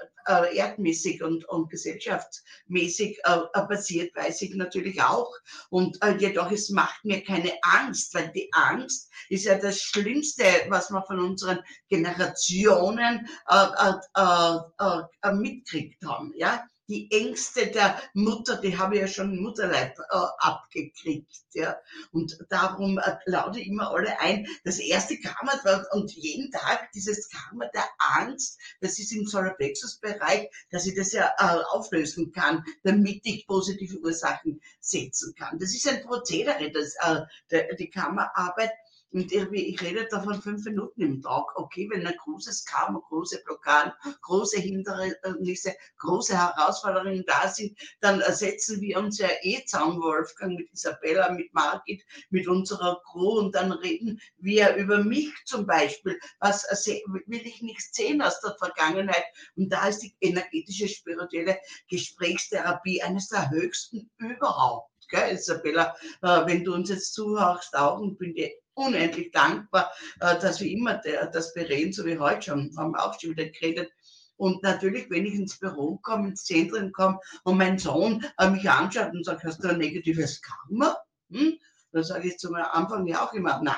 äh, äh, erdmäßig und, und gesellschaftsmäßig äh, äh, passiert, weiß ich natürlich auch. Und äh, jedoch, es macht mir keine Angst, weil die Angst ist ja das Schlimmste, was man von unseren Generationen äh, äh, mitkriegt haben. Ja? Die Ängste der Mutter, die habe ich ja schon Mutterleib äh, abgekriegt. Ja. Und darum äh, lade ich immer alle ein, das erste Karma und jeden Tag dieses Karma der Angst, das ist im Solarplexus-Bereich, dass ich das ja äh, auflösen kann, damit ich positive Ursachen setzen kann. Das ist ein Prozedere, das, äh, der, die Karma-Arbeit und irgendwie, ich rede da von fünf Minuten im Tag. Okay, wenn ein großes Karma, große Blockaden, große Hindernisse, große Herausforderungen da sind, dann setzen wir uns ja eh zusammen, Wolfgang, mit Isabella, mit Margit, mit unserer Crew und dann reden wir über mich zum Beispiel. Was will ich nicht sehen aus der Vergangenheit? Und da ist die energetische, spirituelle Gesprächstherapie eines der höchsten überhaupt. Gell, Isabella, äh, wenn du uns jetzt zuhörst auch und bin dir unendlich dankbar, äh, dass wir immer das bereden, so wie heute schon, haben wir auch schon wieder geredet. Und natürlich, wenn ich ins Büro komme, ins Zentrum komme und mein Sohn äh, mich anschaut und sagt, hast du ein negatives Karma? Hm? Dann sage ich zum Anfang ja auch immer, nein.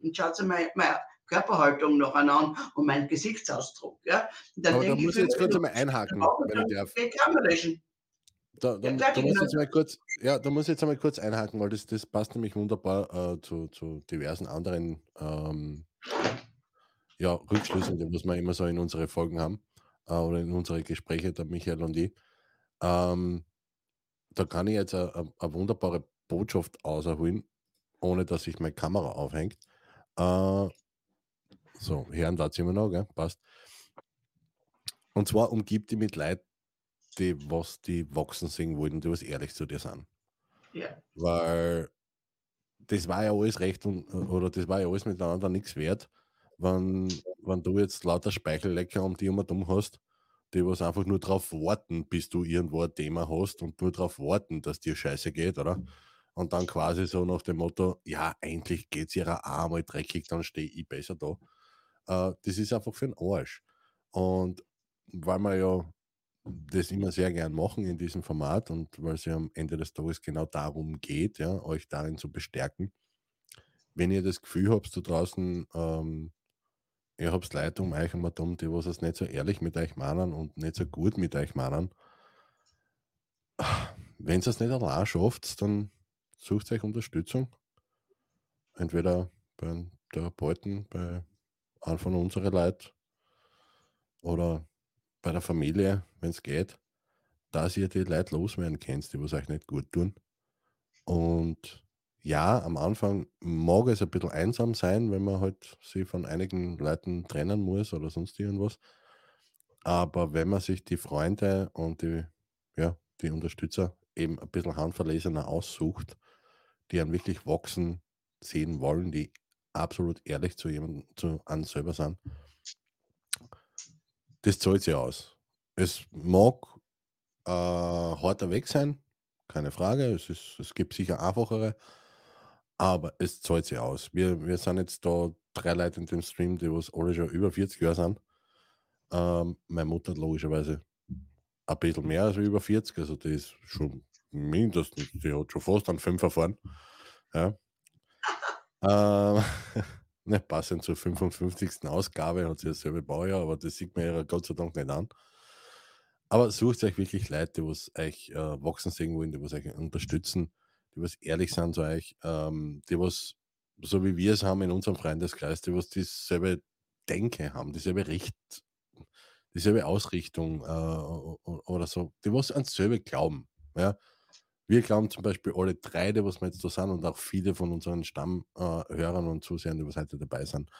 Und schaut sich meine, Körperhaltung noch an und meinen Gesichtsausdruck. Ja? dann Aber da muss ich jetzt kurz einmal einhaken, wenn ich darf. Kann man löschen. Da, da, ja, da, muss jetzt mal kurz, ja, da muss ich jetzt einmal kurz einhaken, weil das, das passt nämlich wunderbar äh, zu, zu diversen anderen ähm, ja, Rückschlüssen, die wir immer so in unsere Folgen haben äh, oder in unsere Gespräche, der Michael und ich. Ähm, da kann ich jetzt eine, wunderbare Botschaft auserholen, ohne dass sich meine Kamera aufhängt. Äh, so, Herren, da immer noch, gell? passt. Und zwar umgibt die mit Leid, die, was die wachsen sehen wollten, die was ehrlich zu dir sind. Ja. Weil das war ja alles recht und, oder das war ja alles miteinander nichts wert, wenn, wenn du jetzt lauter Speichellecker um die um dumm hast, die was einfach nur darauf warten, bis du irgendwo ein Thema hast und nur darauf warten, dass dir scheiße geht, oder? Und dann quasi so nach dem Motto, ja, eigentlich geht es ihrer einmal dreckig, dann stehe ich besser da. Äh, das ist einfach für den Arsch. Und weil man ja das immer sehr gern machen in diesem Format und weil es ja am Ende des Tages genau darum geht, ja, euch darin zu bestärken. Wenn ihr das Gefühl habt, da draußen, ähm, ihr habt Leute um euch und die was es nicht so ehrlich mit euch meinen und nicht so gut mit euch meinen, wenn ihr es nicht allein schafft, dann sucht euch Unterstützung. Entweder bei der Beuten, bei einem von unseren Leuten oder bei der Familie, wenn es geht, dass ihr die Leute loswerden könnt, die was euch nicht gut tun. Und ja, am Anfang mag es ein bisschen einsam sein, wenn man halt sich von einigen Leuten trennen muss oder sonst irgendwas. Aber wenn man sich die Freunde und die, ja, die Unterstützer eben ein bisschen handverlesener aussucht, die einen wirklich wachsen sehen wollen, die absolut ehrlich zu jemandem, zu einem selber sind, das zahlt sich aus. Es mag äh, harter Weg sein, keine Frage. Es, ist, es gibt sicher einfachere, aber es zahlt sich aus. Wir, wir sind jetzt da drei Leute in dem Stream, die was alle schon über 40 Jahre sind. Ähm, meine Mutter logischerweise ein bisschen mehr als über 40, also die ist schon mindestens, die hat schon fast einen Fünfer fahren. Ja. ähm, (laughs) ne, passend zur 55. Ausgabe hat sie dasselbe Baujahr, aber das sieht man ja Gott sei Dank nicht an. Aber sucht euch wirklich Leute, die was euch äh, wachsen sehen wollen, die was euch unterstützen, die was ehrlich sind zu euch, ähm, die was, so wie wir es haben in unserem Freundeskreis, die was dieselbe Denke haben, dieselbe Richt, dieselbe Ausrichtung äh, oder so, die was ans selbe glauben. Ja? Wir glauben zum Beispiel alle drei, die was wir jetzt da sind und auch viele von unseren Stammhörern äh, und Zusehern, die was heute dabei sind,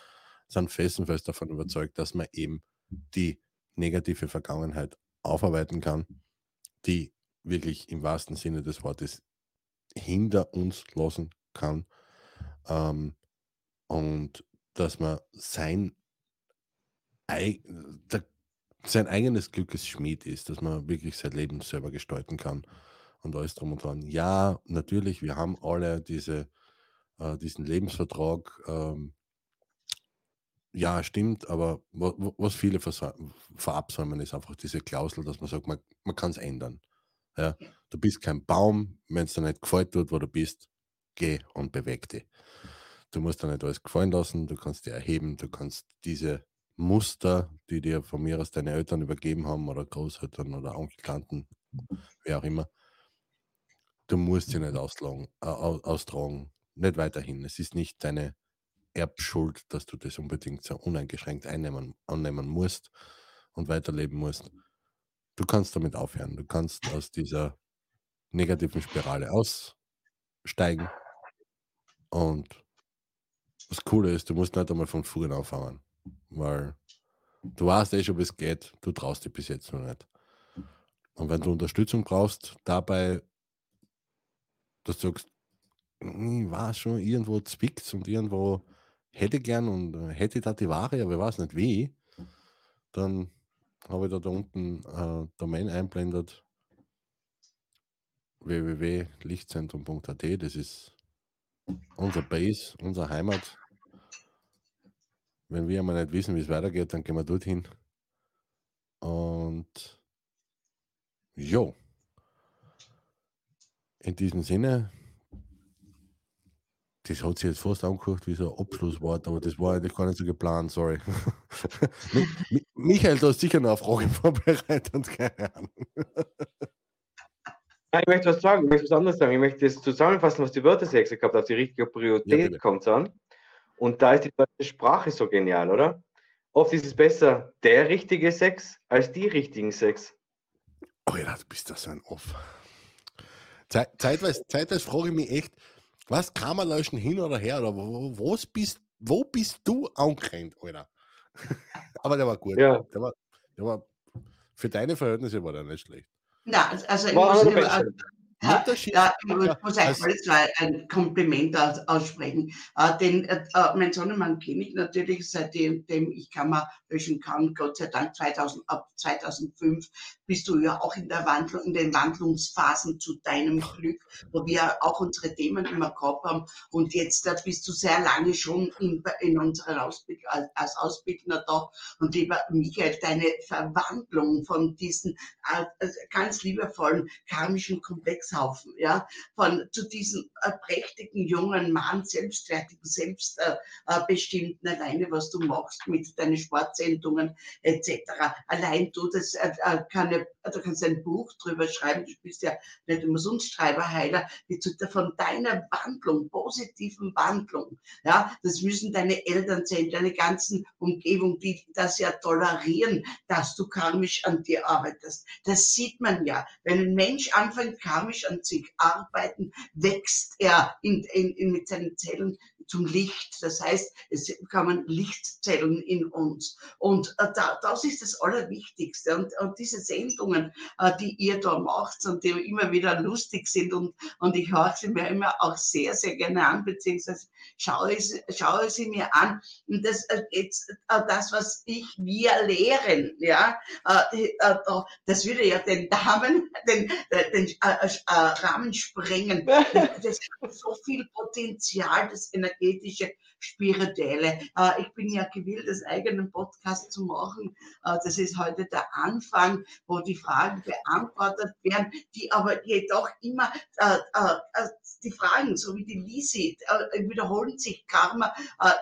sind felsenfest davon überzeugt, dass man eben die negative Vergangenheit aufarbeiten kann, die wirklich im wahrsten Sinne des Wortes hinter uns lassen kann. Ähm, und dass man sein, sein eigenes Glückesschmied ist, dass man wirklich sein Leben selber gestalten kann und alles drum und dran. Ja, natürlich, wir haben alle diese, äh, diesen Lebensvertrag, ähm, ja, stimmt, aber was viele verabsäumen, ist einfach diese Klausel, dass man sagt, man, man kann es ändern. Ja, du bist kein Baum, wenn es dir nicht gefällt tut, wo du bist, geh und beweg dich. Du musst dir nicht alles gefallen lassen, du kannst dir erheben, du kannst diese Muster, die dir von mir aus deine Eltern übergeben haben oder Großeltern oder Onkel, Tanten, wer auch immer, du musst sie nicht austragen, äh, austragen, nicht weiterhin. Es ist nicht deine Erbschuld, dass du das unbedingt so uneingeschränkt einnehmen, annehmen musst und weiterleben musst. Du kannst damit aufhören. Du kannst aus dieser negativen Spirale aussteigen. Und das Coole ist, du musst nicht einmal von vorne anfangen, weil du weißt eh schon, wie es geht. Du traust dich bis jetzt noch nicht. Und wenn du Unterstützung brauchst, dabei, dass du sagst, hm, ich war schon irgendwo zwickt und irgendwo hätte gern und äh, hätte da die Ware, aber ich weiß nicht wie, dann habe ich da, da unten äh, Domain einblendet www.lichtzentrum.at, das ist unser Base, unsere Heimat. Wenn wir einmal nicht wissen, wie es weitergeht, dann gehen wir dorthin. Und jo, in diesem Sinne das hat sich jetzt fast angehört wie so ein Abschlusswort, aber das war eigentlich gar nicht so geplant, sorry. (laughs) Michael, du hast sicher noch eine Frage (laughs) vorbereitet, keine Ahnung. ich möchte was sagen, ich möchte was anderes sagen. Ich möchte das zusammenfassen, was die Wörter gesagt haben, auf die richtige Priorität ja, kommt es an. Und da ist die deutsche Sprache so genial, oder? Oft ist es besser der richtige Sex als die richtigen Sex. Oh ja, du bist da so ein Off. Zeit, zeitweise, zeitweise frage ich mich echt, was kann man löschen hin oder her? Oder wo, was bist, wo bist du angerannt, Alter? (laughs) Aber der war gut. Ja. Der, war, der war, für deine Verhältnisse war der nicht schlecht. Na, also ich muss, Ja, ich muss eigentlich mal ein Kompliment aussprechen. Äh, den, äh, äh, mein Sonnemann kenne ich natürlich, seitdem ich Kammer löschen kann, Gott sei Dank 2000, ab 2005 bist du ja auch in der Wandlung, in den Wandlungsphasen zu deinem Glück, wo wir auch unsere Themen immer gehabt haben. Und jetzt da bist du sehr lange schon in, in unserer Ausbildung, als Ausbildner da. Und lieber Michael, deine Verwandlung von diesen äh, ganz liebevollen karmischen Komplex Misthaufen, ja, von zu diesem äh, prächtigen jungen Mann, selbstfertigen, selbstbestimmten, äh, alleine was du machst mit deinen Sportsendungen etc. Allein du, das äh, äh kann du kannst ein Buch drüber schreiben, du bist ja nicht umsonst Schreiberheiler, wie zu, von deiner Wandlung, positiven Wandlung, ja, das müssen deine Eltern sein, deine ganzen Umgebung, die das ja tolerieren, dass du karmisch an dir arbeitest. Das sieht man ja. Wenn ein Mensch anfängt, karmisch an sich arbeiten, wächst er in, in, in, mit seinen Zellen zum Licht. Das heißt, es kommen Lichtzellen in uns. Und äh, da, das ist das Allerwichtigste. Und, und diese Sendungen, äh, die ihr da macht und die immer wieder lustig sind und, und ich höre sie mir immer auch sehr, sehr gerne an, beziehungsweise schaue, ich, schaue sie mir an. Und das, äh, jetzt, das was ich, wir lehren, ja, das würde ja den Damen (laughs) den, den Rahmen sprengen. Das hat so viel Potenzial, das Energie energetische spirituelle. Äh, ich bin ja gewillt, das eigenen Podcast zu machen. Äh, das ist heute der Anfang, wo die Fragen beantwortet werden, die aber jedoch immer äh, die Fragen, so wie die Lisi, wiederholen sich Karma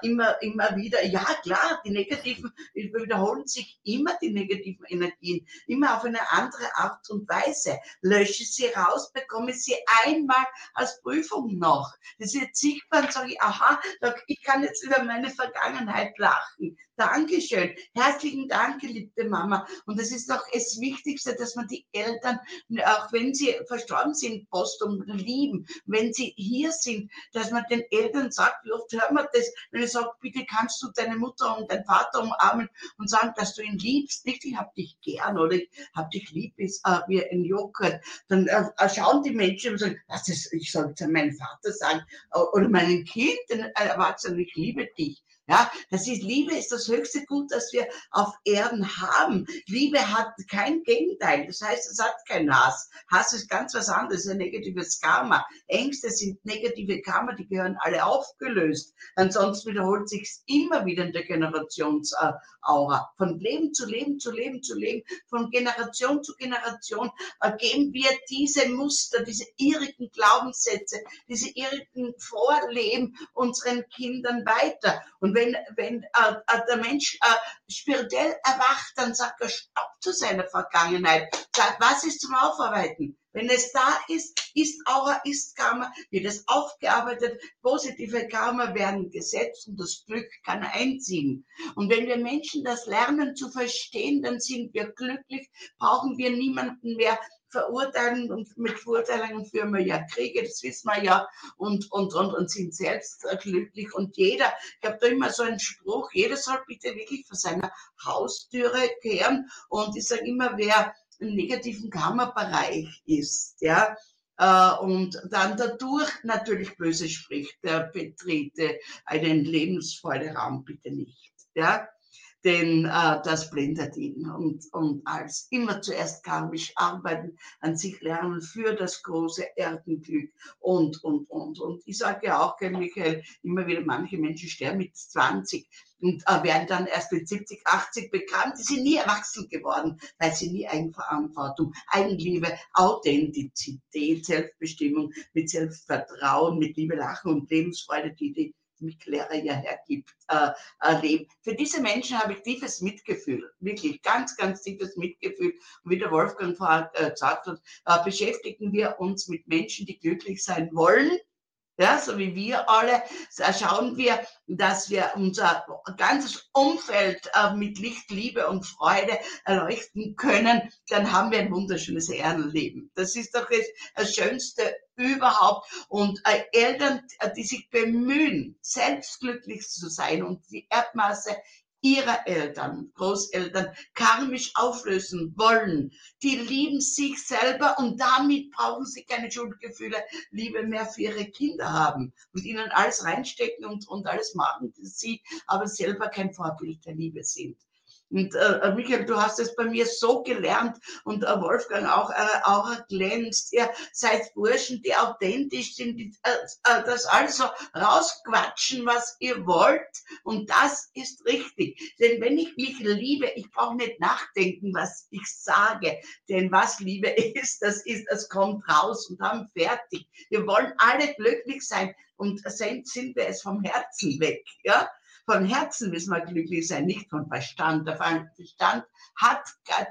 immer, immer wieder. Ja, klar, die negativen, wiederholen sich immer die negativen Energien, immer auf eine andere Art und Weise. Lösche sie raus, bekomme sie einmal als Prüfung noch. Das ist jetzt sichtbar und sage ich, aha, ich kann jetzt über meine Vergangenheit lachen. Dankeschön. Herzlichen Dank, geliebte Mama. Und das ist doch das Wichtigste, dass man die Eltern, auch wenn sie verstorben sind, postum lieben, wenn sie hier sind, dass man den Eltern sagt, wie oft hört man das, wenn er sagt, bitte kannst du deine Mutter und deinen Vater umarmen und sagen, dass du ihn liebst, nicht, ich hab dich gern oder ich hab dich lieb, ist äh, wie ein Joghurt. Dann äh, schauen die Menschen und sagen, das ist, ich soll es meinem Vater sagen äh, oder meinem Kind, den Erwachsenen, ich liebe dich. Ja, das ist Liebe ist das höchste Gut, das wir auf Erden haben. Liebe hat kein Gegenteil. Das heißt, es hat keinen Hass. Hass ist ganz was anderes, ein negatives Karma. Ängste sind negative Karma, die gehören alle aufgelöst. Ansonsten wiederholt sich immer wieder in der Generationsaura. Von Leben zu Leben zu Leben zu Leben, von Generation zu Generation geben wir diese Muster, diese irrigen Glaubenssätze, diese irrigen Vorleben unseren Kindern weiter. Und wenn, wenn äh, äh, der Mensch äh, spirituell erwacht, dann sagt er Stopp zu seiner Vergangenheit. Sagt, was ist zum Aufarbeiten? Wenn es da ist, ist Aura, ist Karma, wird es aufgearbeitet, positive Karma werden gesetzt und das Glück kann einziehen. Und wenn wir Menschen das lernen zu verstehen, dann sind wir glücklich, brauchen wir niemanden mehr verurteilen und mit Verurteilungen führen wir ja Kriege, das wissen wir ja, und, und, und, und sind selbst glücklich. Und jeder, ich habe da immer so einen Spruch, jeder soll bitte wirklich vor seiner Haustüre kehren. Und ich sage immer, wer im negativen Karma-Bereich ist, ja, äh, und dann dadurch natürlich böse spricht, der betrete einen lebensvollen Raum bitte nicht. Ja? Denn äh, das blendet ihn. Und, und als immer zuerst karmisch arbeiten, an sich lernen für das große Erdenglück und, und, und. Und ich sage ja auch, Michael, immer wieder, manche Menschen sterben mit 20 und äh, werden dann erst mit 70, 80 bekannt. Die sind nie erwachsen geworden, weil sie nie Eigenverantwortung, Eigenliebe, Authentizität, Selbstbestimmung, mit Selbstvertrauen, mit Liebe, Lachen und Lebensfreude, die die Mittellehrer ja hergibt, äh, erleben. Für diese Menschen habe ich tiefes Mitgefühl, wirklich ganz, ganz tiefes Mitgefühl. Und wie der Wolfgang vorher äh, gesagt hat, äh, beschäftigen wir uns mit Menschen, die glücklich sein wollen ja, so wie wir alle, schauen wir, dass wir unser ganzes Umfeld äh, mit Licht, Liebe und Freude erleuchten können, dann haben wir ein wunderschönes Erdenleben. Das ist doch das, das Schönste überhaupt. Und äh, Eltern, die sich bemühen, selbst glücklich zu sein und die Erdmasse ihrer Eltern, Großeltern karmisch auflösen wollen. Die lieben sich selber und damit brauchen sie keine Schuldgefühle, Liebe mehr für ihre Kinder haben und ihnen alles reinstecken und, und alles machen, sie aber selber kein Vorbild der Liebe sind. Und äh, äh, Michael, du hast es bei mir so gelernt und äh, Wolfgang auch, äh, auch glänzt. Ihr seid Burschen, die authentisch sind, die äh, äh, das also rausquatschen, was ihr wollt. Und das ist richtig. Denn wenn ich mich liebe, ich brauche nicht nachdenken, was ich sage. Denn was Liebe (laughs) ist, das ist, es kommt raus und dann fertig. Wir wollen alle glücklich sein und sind wir es vom Herzen weg. Ja? Von Herzen müssen wir glücklich sein, nicht von Verstand. Der Verstand hat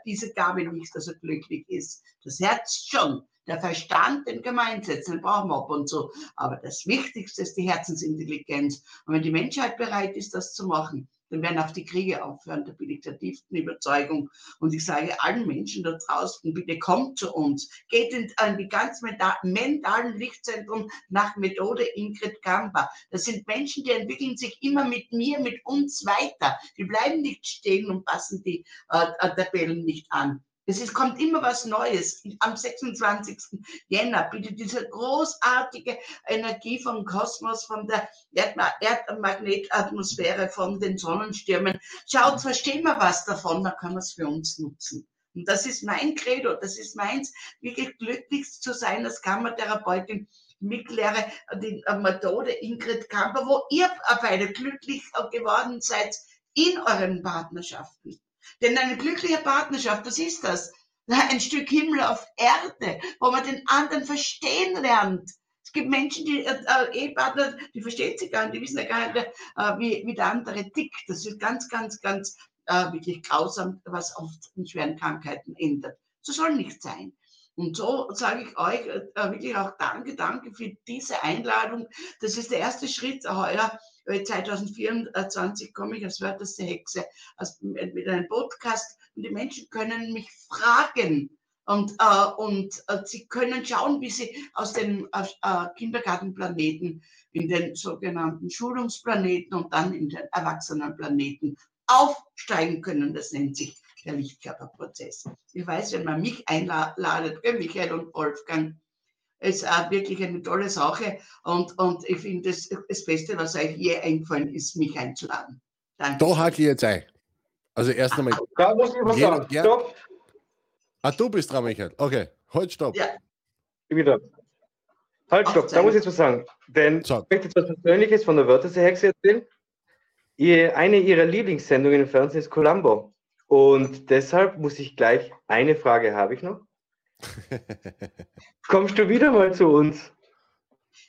diese Gabe nicht, dass er glücklich ist. Das Herz schon. Der Verstand, den kann man einsetzen, den brauchen wir ab und zu. Aber das Wichtigste ist die Herzensintelligenz. Und wenn die Menschheit bereit ist, das zu machen, dann werden auch die Kriege aufhören. Da bin ich der tiefsten Überzeugung. Und ich sage allen Menschen da draußen, bitte kommt zu uns. Geht in, in die ganz mentalen Lichtzentrum nach Methode Ingrid Kamper. Das sind Menschen, die entwickeln sich immer mit mir, mit uns weiter. Die bleiben nicht stehen und passen die äh, äh Tabellen nicht an. Es ist, kommt immer was Neues. Am 26. Jänner bitte diese großartige Energie vom Kosmos, von der Erdmagnetatmosphäre, von den Sonnenstürmen. Schaut, verstehen wir was davon, dann können wir es für uns nutzen. Und das ist mein Credo, das ist meins, wirklich glücklich zu sein als Kammertherapeutin Mittlehre, die Methode Ingrid Kamper, wo ihr beide glücklich geworden seid in euren Partnerschaften. Denn eine glückliche Partnerschaft, was ist das? Ein Stück Himmel auf Erde, wo man den anderen verstehen lernt. Es gibt Menschen, die äh, äh, Ehepartner, die verstehen sich gar nicht, die wissen ja gar nicht, äh, wie, wie der andere tickt. Das ist ganz, ganz, ganz äh, wirklich grausam, was oft in schweren Krankheiten endet. So soll nicht sein. Und so sage ich euch äh, wirklich auch Danke, danke für diese Einladung. Das ist der erste Schritt heuer. 2024 komme ich als wörterste Hexe mit einem Podcast und die Menschen können mich fragen. Und, äh, und äh, sie können schauen, wie sie aus dem äh, Kindergartenplaneten in den sogenannten Schulungsplaneten und dann in den Erwachsenenplaneten aufsteigen können. Das nennt sich der Lichtkörperprozess. Ich weiß, wenn man mich einladet, Michael und Wolfgang, ist auch wirklich eine tolle Sache. Und, und ich finde, das, das Beste, was euch je eingefallen ist, mich einzuladen. Danke. Da hake ich jetzt ein. Also erst einmal. Da muss ich was sagen. Ja. Stopp. Ah, du bist dran, Michael. Okay, halt, stopp. Ja. Ich bin da. Halt, stopp. Da muss ich jetzt was sagen. Denn so. ich möchte jetzt was Persönliches von der Wörtersee-Hexe erzählen. Ihr, eine ihrer Lieblingssendungen im Fernsehen ist Columbo. Und deshalb muss ich gleich eine Frage habe ich noch. (laughs) Kommst du wieder mal zu uns?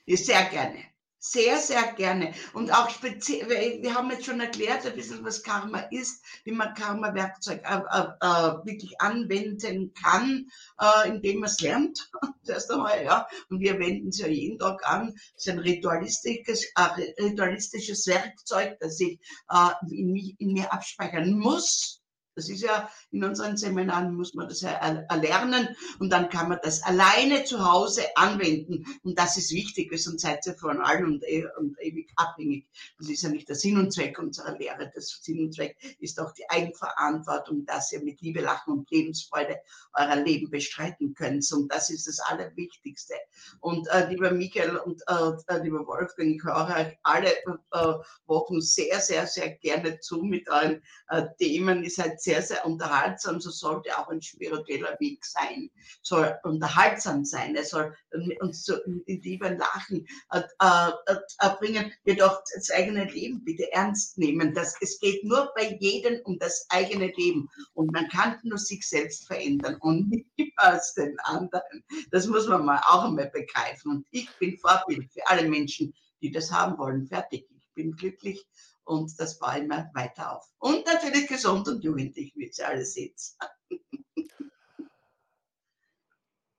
Sehr gerne. Sehr, sehr gerne. Und auch speziell, wir haben jetzt schon erklärt, ein bisschen, was Karma ist, wie man Karma-Werkzeug äh, äh, äh wirklich anwenden kann, äh, indem man es lernt. (laughs) Zuerst einmal, ja. Und wir wenden es ja jeden Tag an. Es ist ein ritualistisches, äh, ritualistisches Werkzeug, das ich äh, in, mich, in mir abspeichern muss das ist ja in unseren Seminaren muss man das ja erlernen und dann kann man das alleine zu Hause anwenden. Und das ist wichtig, wir sind seid ihr von allen und, e und, ewig abhängig. Das ist ja nicht der Sinn und Zweck unserer Lehre. Das Sinn und Zweck ist auch die Eigenverantwortung, dass ihr mit Liebe, Lachen und Lebensfreude euer Leben bestreiten könnt. Und das ist das Allerwichtigste. Und äh, lieber Michael und äh, äh lieber Wolfgang, ich höre euch alle äh, Wochen sehr, sehr, sehr gerne zu mit euren äh, Themen. Ihr seid sehr, sehr unterhaltsam, so sollte auch ein spiritueller Weg sein. Soll unterhaltsam sein, er soll uns so in Liebe Lachen äh, äh, äh, bringen, jedoch das eigene Leben bitte ernst nehmen. Das, es geht nur bei jedem um das eigene Leben und man kann nur sich selbst verändern und (laughs) nicht als den anderen. Das muss man mal auch einmal begreifen. Und ich bin Vorbild für alle Menschen, die das haben wollen. Fertig. Ich bin glücklich und das baue ich mir weiter auf. Und natürlich gesund und jugendlich, wie ihr alle seht.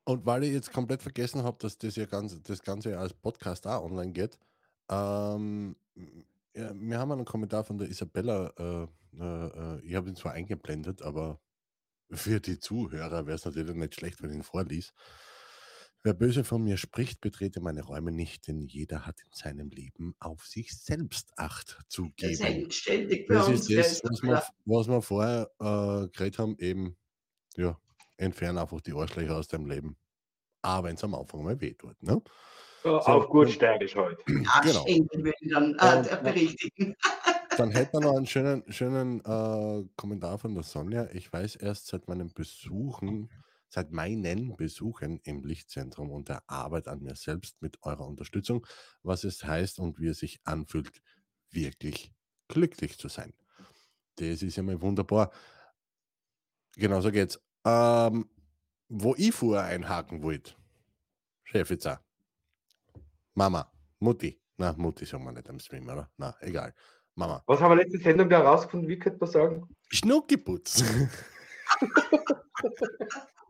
Und weil ich jetzt komplett vergessen habe, dass das ja ganz, das Ganze als Podcast auch online geht, ähm, ja, wir haben einen Kommentar von der Isabella, äh, äh, ich habe ihn zwar eingeblendet, aber für die Zuhörer wäre es natürlich nicht schlecht, wenn ich ihn vorlies. Wer böse von mir spricht, betrete meine Räume nicht, denn jeder hat in seinem Leben auf sich selbst Acht zu Das geben. hängt ständig bei Das uns, ist das, was wir, was wir vorher äh, geredet haben, eben, ja, entferne einfach die Arschlöcher aus deinem Leben. Aber wenn es am Anfang mal weh tut. Ne? So, auf gut steirisch heute. (clears throat) Genau. würde ich dann äh, berichtigen. (laughs) Dann hätten wir noch einen schönen, schönen äh, Kommentar von der Sonja. Ich weiß erst seit meinen Besuchen seit meinen Besuchen im Lichtzentrum und der Arbeit an mir selbst mit eurer Unterstützung, was es heißt und wie es sich anfühlt, wirklich glücklich zu sein. Das ist ja mal wunderbar. Genauso geht's. Ähm, wo ich vorher einhaken wollte, Chefitzer, Mama, Mutti, na, Mutti sagen wir nicht am Stream, oder? Na, egal. Mama. Was haben wir letzte Sendung da rausgefunden? Wie könnte man sagen? Schnuckiputz. (laughs) (laughs)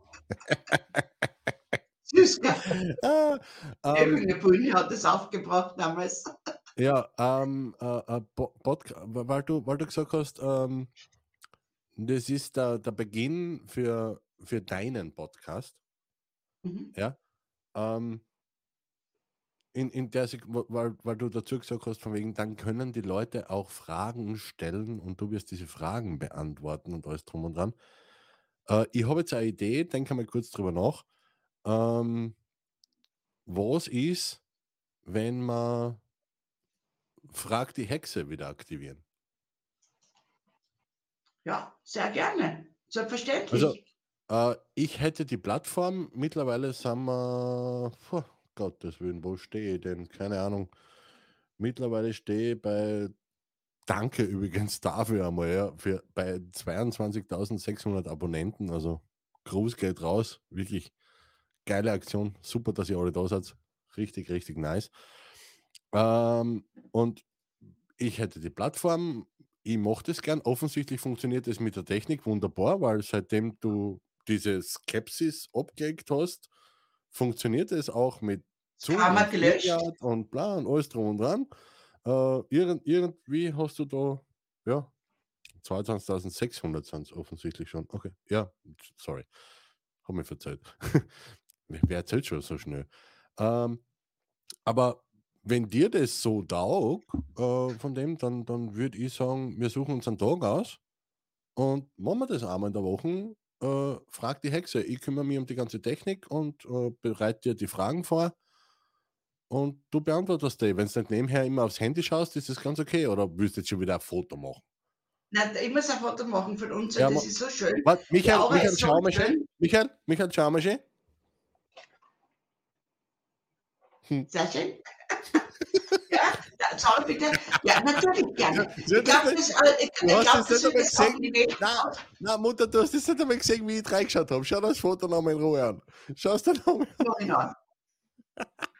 Süß, (laughs) ah, ähm, hat es aufgebracht damals. (laughs) Ja, ähm, äh, äh weil, du, weil du gesagt hast, ähm, das ist der, der Beginn für, für deinen Podcast. Mhm. Ja. Ähm, in, in der weil, weil du dazu gesagt hast, von wegen, dann können die Leute auch Fragen stellen und du wirst diese Fragen beantworten und alles drum und dran. Äh, ich habe jetzt eine Idee, denke mal kurz drüber nach. Ähm, was ist, wenn man Frag die Hexe wieder aktivieren? Ja, sehr gerne. Selbstverständlich. Also, äh, ich hätte die Plattform, mittlerweile sind wir, puh, Gottes Willen, wo stehe ich denn? Keine Ahnung. Mittlerweile stehe ich bei, danke übrigens dafür einmal, ja, für, bei 22.600 Abonnenten. Also Gruß geht raus. Wirklich geile Aktion. Super, dass ihr alle da seid. Richtig, richtig nice. Ähm, und ich hätte die Plattform, ich mochte es gern. Offensichtlich funktioniert es mit der Technik wunderbar, weil seitdem du diese Skepsis abgelegt hast, funktioniert es auch mit Zoom und, und bla und alles drum und dran. Äh, irgend, irgendwie hast du da, ja, 22.600 sind es offensichtlich schon. Okay, ja, sorry. Hab mir verzeiht. (laughs) Wer erzählt schon so schnell? Ähm, aber wenn dir das so taugt, äh, von dem, dann, dann würde ich sagen, wir suchen uns einen Tag aus und machen wir das einmal in der Woche. Äh, frag die Hexe. Ich kümmere mich um die ganze Technik und äh, bereite dir die Fragen vor. Und du beantwortest die. Wenn du nicht nebenher immer aufs Handy schaust, ist das ganz okay. Oder willst du jetzt schon wieder ein Foto machen? Nein, ich muss ein Foto machen von uns. Ja, das ist so schön. Warte, Michael, Michael, schau mal schön. Michael, Michael, schau mal schön. Hm. (laughs) Sehr schön. (laughs) ja, schau bitte. Ja, natürlich gerne. Ich glaube, das, äh, ich, ich glaub, das, das ist die Welt. Nein, nein, Mutter, du hast das nicht einmal gesehen, wie ich reingeschaut habe. Schau das Foto nochmal in Ruhe an. Schau es dir nochmal an. (laughs)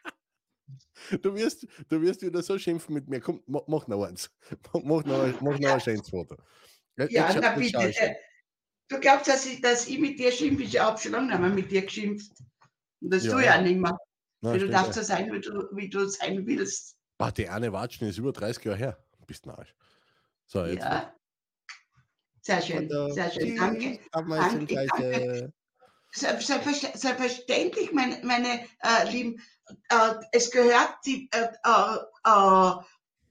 Du wirst, du wirst wieder so schimpfen mit mir. Komm, mach, noch eins. (laughs) Mach noch, mach noch ein (laughs) schönes Foto. Ja, ich na bitte. Äh, du glaubst, dass ich, dass ich mit dir schimpfe? Ich habe schon lange nicht mehr mit dir geschimpft. Und das ja. tue ich auch nicht mehr. Na, du darfst so sein, wie du, wie du sein willst. Bah, die eine Watschen ist über 30 Jahre her. Bist narrisch. So, jetzt. Ja. Sehr schön, sehr schön. Danke. danke, danke. Selbstverständlich, meine, meine äh, Lieben, äh, es gehört die, äh, äh, äh,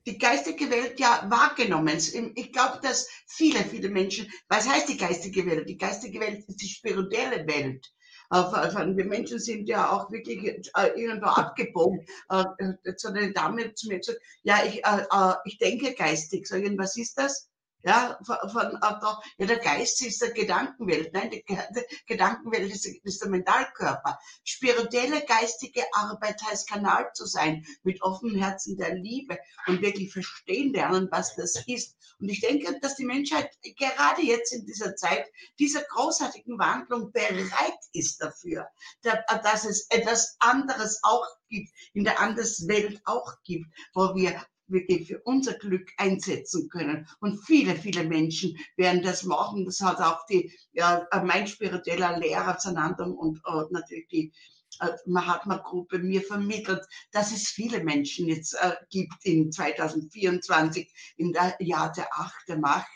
die geistige Welt ja wahrgenommen. Ich glaube, dass viele, viele Menschen, was heißt die geistige Welt? Die geistige Welt ist die spirituelle Welt. Wir Menschen sind ja auch wirklich äh, irgendwo abgebogen. Jetzt hat eine Dame zu mir gesagt, ja, ich, ich denke geistig. Was ist das? Ja, von, von, ja, der Geist ist der Gedankenwelt. Nein, die, Gedankenwelt ist, ist, der Mentalkörper. Spirituelle geistige Arbeit heißt Kanal zu sein, mit offenem Herzen der Liebe und wirklich verstehen lernen, was das ist. Und ich denke, dass die Menschheit gerade jetzt in dieser Zeit dieser großartigen Wandlung bereit ist dafür, dass es etwas anderes auch gibt, in der Anderswelt auch gibt, wo wir wirklich für unser Glück einsetzen können. Und viele, viele Menschen werden das machen. Das hat auch die, ja, mein spiritueller Lehrer Zanandam und äh, natürlich die äh, Mahatma-Gruppe mir vermittelt, dass es viele Menschen jetzt äh, gibt in 2024, im Jahr der Acht der Macht,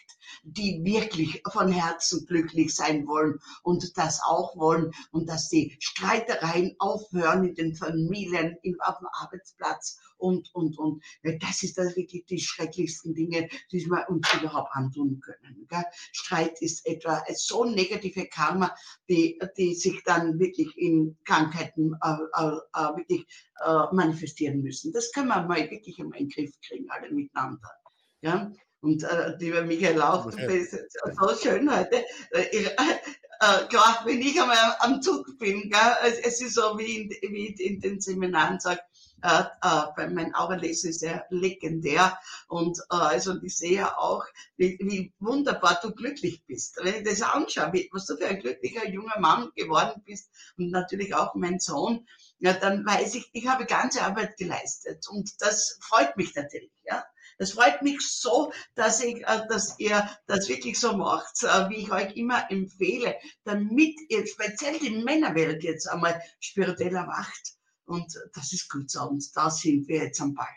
die wirklich von Herzen glücklich sein wollen und das auch wollen und dass die Streitereien aufhören in den Familien, auf dem Arbeitsplatz und, und, und. Das ist das wirklich die schrecklichsten Dinge, die wir uns überhaupt antun können. Gell? Streit ist etwa so negative Karma, die, die sich dann wirklich in Krankheiten äh, äh, äh wirklich äh, manifestieren müssen. Das können wir mal wirklich in den Griff kriegen, alle miteinander. Ja? Und äh, lieber Michael Lauch, du bist so schön heute. Ich, äh, klar, wenn ich einmal am Zug bin, gell, es, es ist so, wie in, wie in den Seminaren sagt, äh, äh, mein Augenlesen ist ja legendär und äh, also ich sehe auch, wie, wie wunderbar du glücklich bist. Wenn ich das anschaue, wie, was du für ein glücklicher junger Mann geworden bist und natürlich auch mein Sohn, ja, dann weiß ich, ich habe ganze Arbeit geleistet und das freut mich natürlich. Ja. Es freut mich so, dass, ich, äh, dass ihr das wirklich so macht, äh, wie ich euch immer empfehle, damit ihr speziell die Männerwelt jetzt einmal spirituell erwacht. Und das ist gut so. Und da sind wir jetzt am Ball,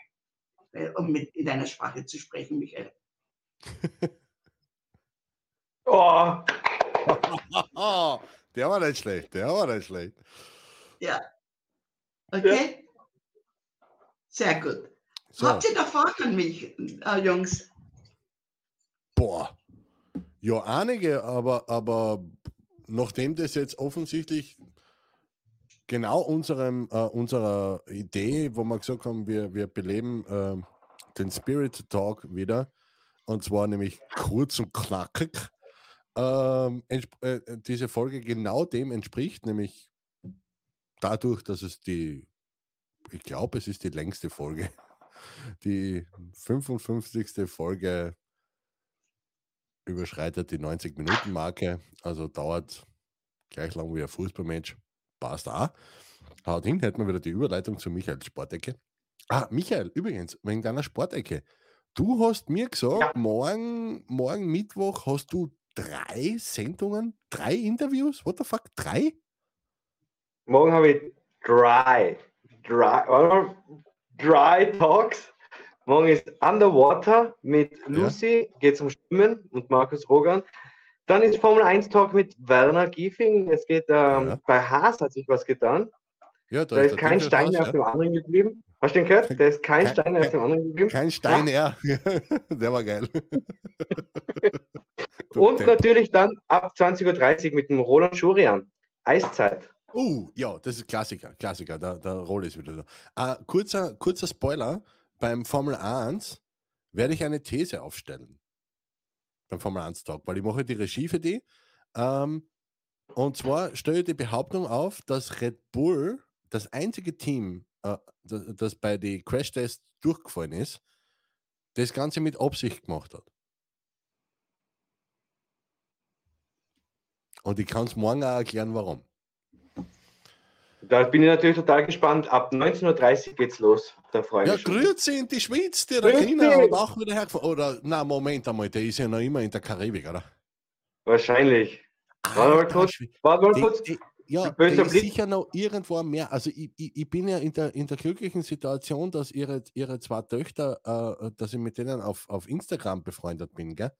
äh, um mit in deiner Sprache zu sprechen, Michael. (laughs) oh. (laughs) der war nicht schlecht, der war nicht schlecht. Ja. Okay? Sehr gut. So. Habt ihr da Fragen an mich, äh, Jungs? Boah. Ja, einige, aber, aber nachdem das jetzt offensichtlich genau unserem, äh, unserer Idee, wo wir gesagt haben, wir, wir beleben äh, den Spirit Talk wieder, und zwar nämlich kurz und knackig, ähm, äh, diese Folge genau dem entspricht, nämlich dadurch, dass es die ich glaube, es ist die längste Folge. Die 55. Folge überschreitet die 90-Minuten-Marke, also dauert gleich lang wie ein Fußballmatch. Passt auch. Haut hin, hätten wir wieder die Überleitung zu Michael Sportecke. Ah, Michael, übrigens, wegen deiner Sportecke. Du hast mir gesagt, ja. morgen, morgen Mittwoch hast du drei Sendungen, drei Interviews? What the fuck? Drei? Morgen habe ich drei. Dry, dry Talks. Morgen ist Underwater mit Lucy, ja. geht zum Schwimmen und Markus Rogan. Dann ist Formel 1 Talk mit Werner Giefing. Es geht ähm, ja. bei Haas hat sich was getan. Ja, da, da ist, kein Stein mehr auf dem anderen geblieben. Hast du den gehört? Da ist kein, kein Stein mehr auf dem anderen geblieben. Kein Stein, ja. (laughs) Der war geil. (laughs) und natürlich dann ab 20.30 Uhr mit dem Roland Schurian. Eiszeit. Oh, ja, das ist Klassiker. Klassiker, der, der Rolle ist wieder da. Uh, kurzer, kurzer Spoiler: beim Formel 1 werde ich eine These aufstellen. Beim Formel 1 Talk, weil ich mache die Regie für die. Ähm, und zwar stelle ich die Behauptung auf, dass Red Bull das einzige Team, äh, das, das bei den Crash-Tests durchgefallen ist, das Ganze mit Absicht gemacht hat. Und ich kann es morgen auch erklären, warum. Da bin ich natürlich total gespannt. Ab 19.30 Uhr geht's los. Da freue ich ja, grüezi in die Schweiz, der Regina und auch wieder hergefahren. Oder, na Moment einmal, der ist ja noch immer in der Karibik, oder? Wahrscheinlich. Ah, warte mal kurz. Warte mal kurz. Die, die, ja, der ist sicher noch irgendwo mehr. Also ich, ich, ich, bin ja in der, in der glücklichen Situation, dass ihre, ihre zwei Töchter, äh, dass ich mit denen auf, auf Instagram befreundet bin, gell?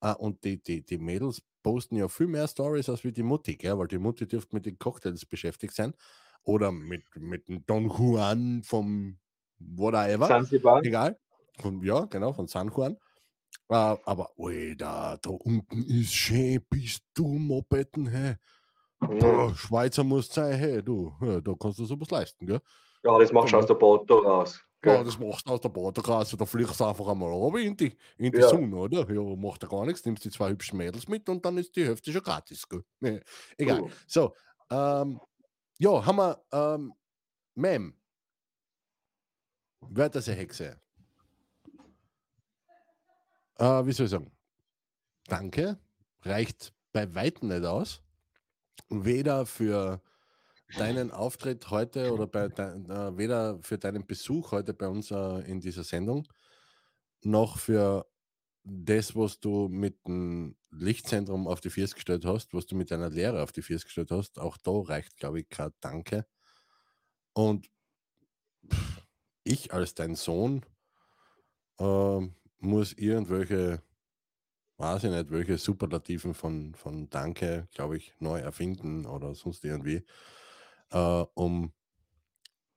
Äh, und die, die, die Mädels posten ja viel mehr Stories als wie die Mutti, gell? weil die Mutti dürfte mit den Cocktails beschäftigt sein. Oder mit, mit dem Don Juan vom whatever. Zanzibar. Egal. Von, ja, genau, von San Juan. Uh, aber, Alter, da unten ist schön, bist du Mopetten, hä? Hey. Schweizer muss sein, hey, du, ja, da kannst du sowas leisten, gell? Ja, das machst du aus der Boto raus. Ja, das machst du aus der Badekasse, da fliegst du einfach einmal runter in die, in die ja. Sonne, oder? Ja, macht ja gar nichts, nimmst die zwei hübschen Mädels mit und dann ist die Hälfte schon gratis. Gell? Nee, egal. Oh. So, ähm, ja, haben wir, ähm, Mem, wer das eine Hexe? Äh, wie soll ich sagen? Danke, reicht bei Weitem nicht aus. Weder für deinen Auftritt heute oder bei dein, äh, weder für deinen Besuch heute bei uns äh, in dieser Sendung, noch für das, was du mit dem Lichtzentrum auf die Füße gestellt hast, was du mit deiner Lehre auf die Füße gestellt hast. Auch da reicht, glaube ich, kein Danke. Und ich als dein Sohn äh, muss irgendwelche, weiß ich nicht, welche Superlativen von, von Danke, glaube ich, neu erfinden oder sonst irgendwie äh, um,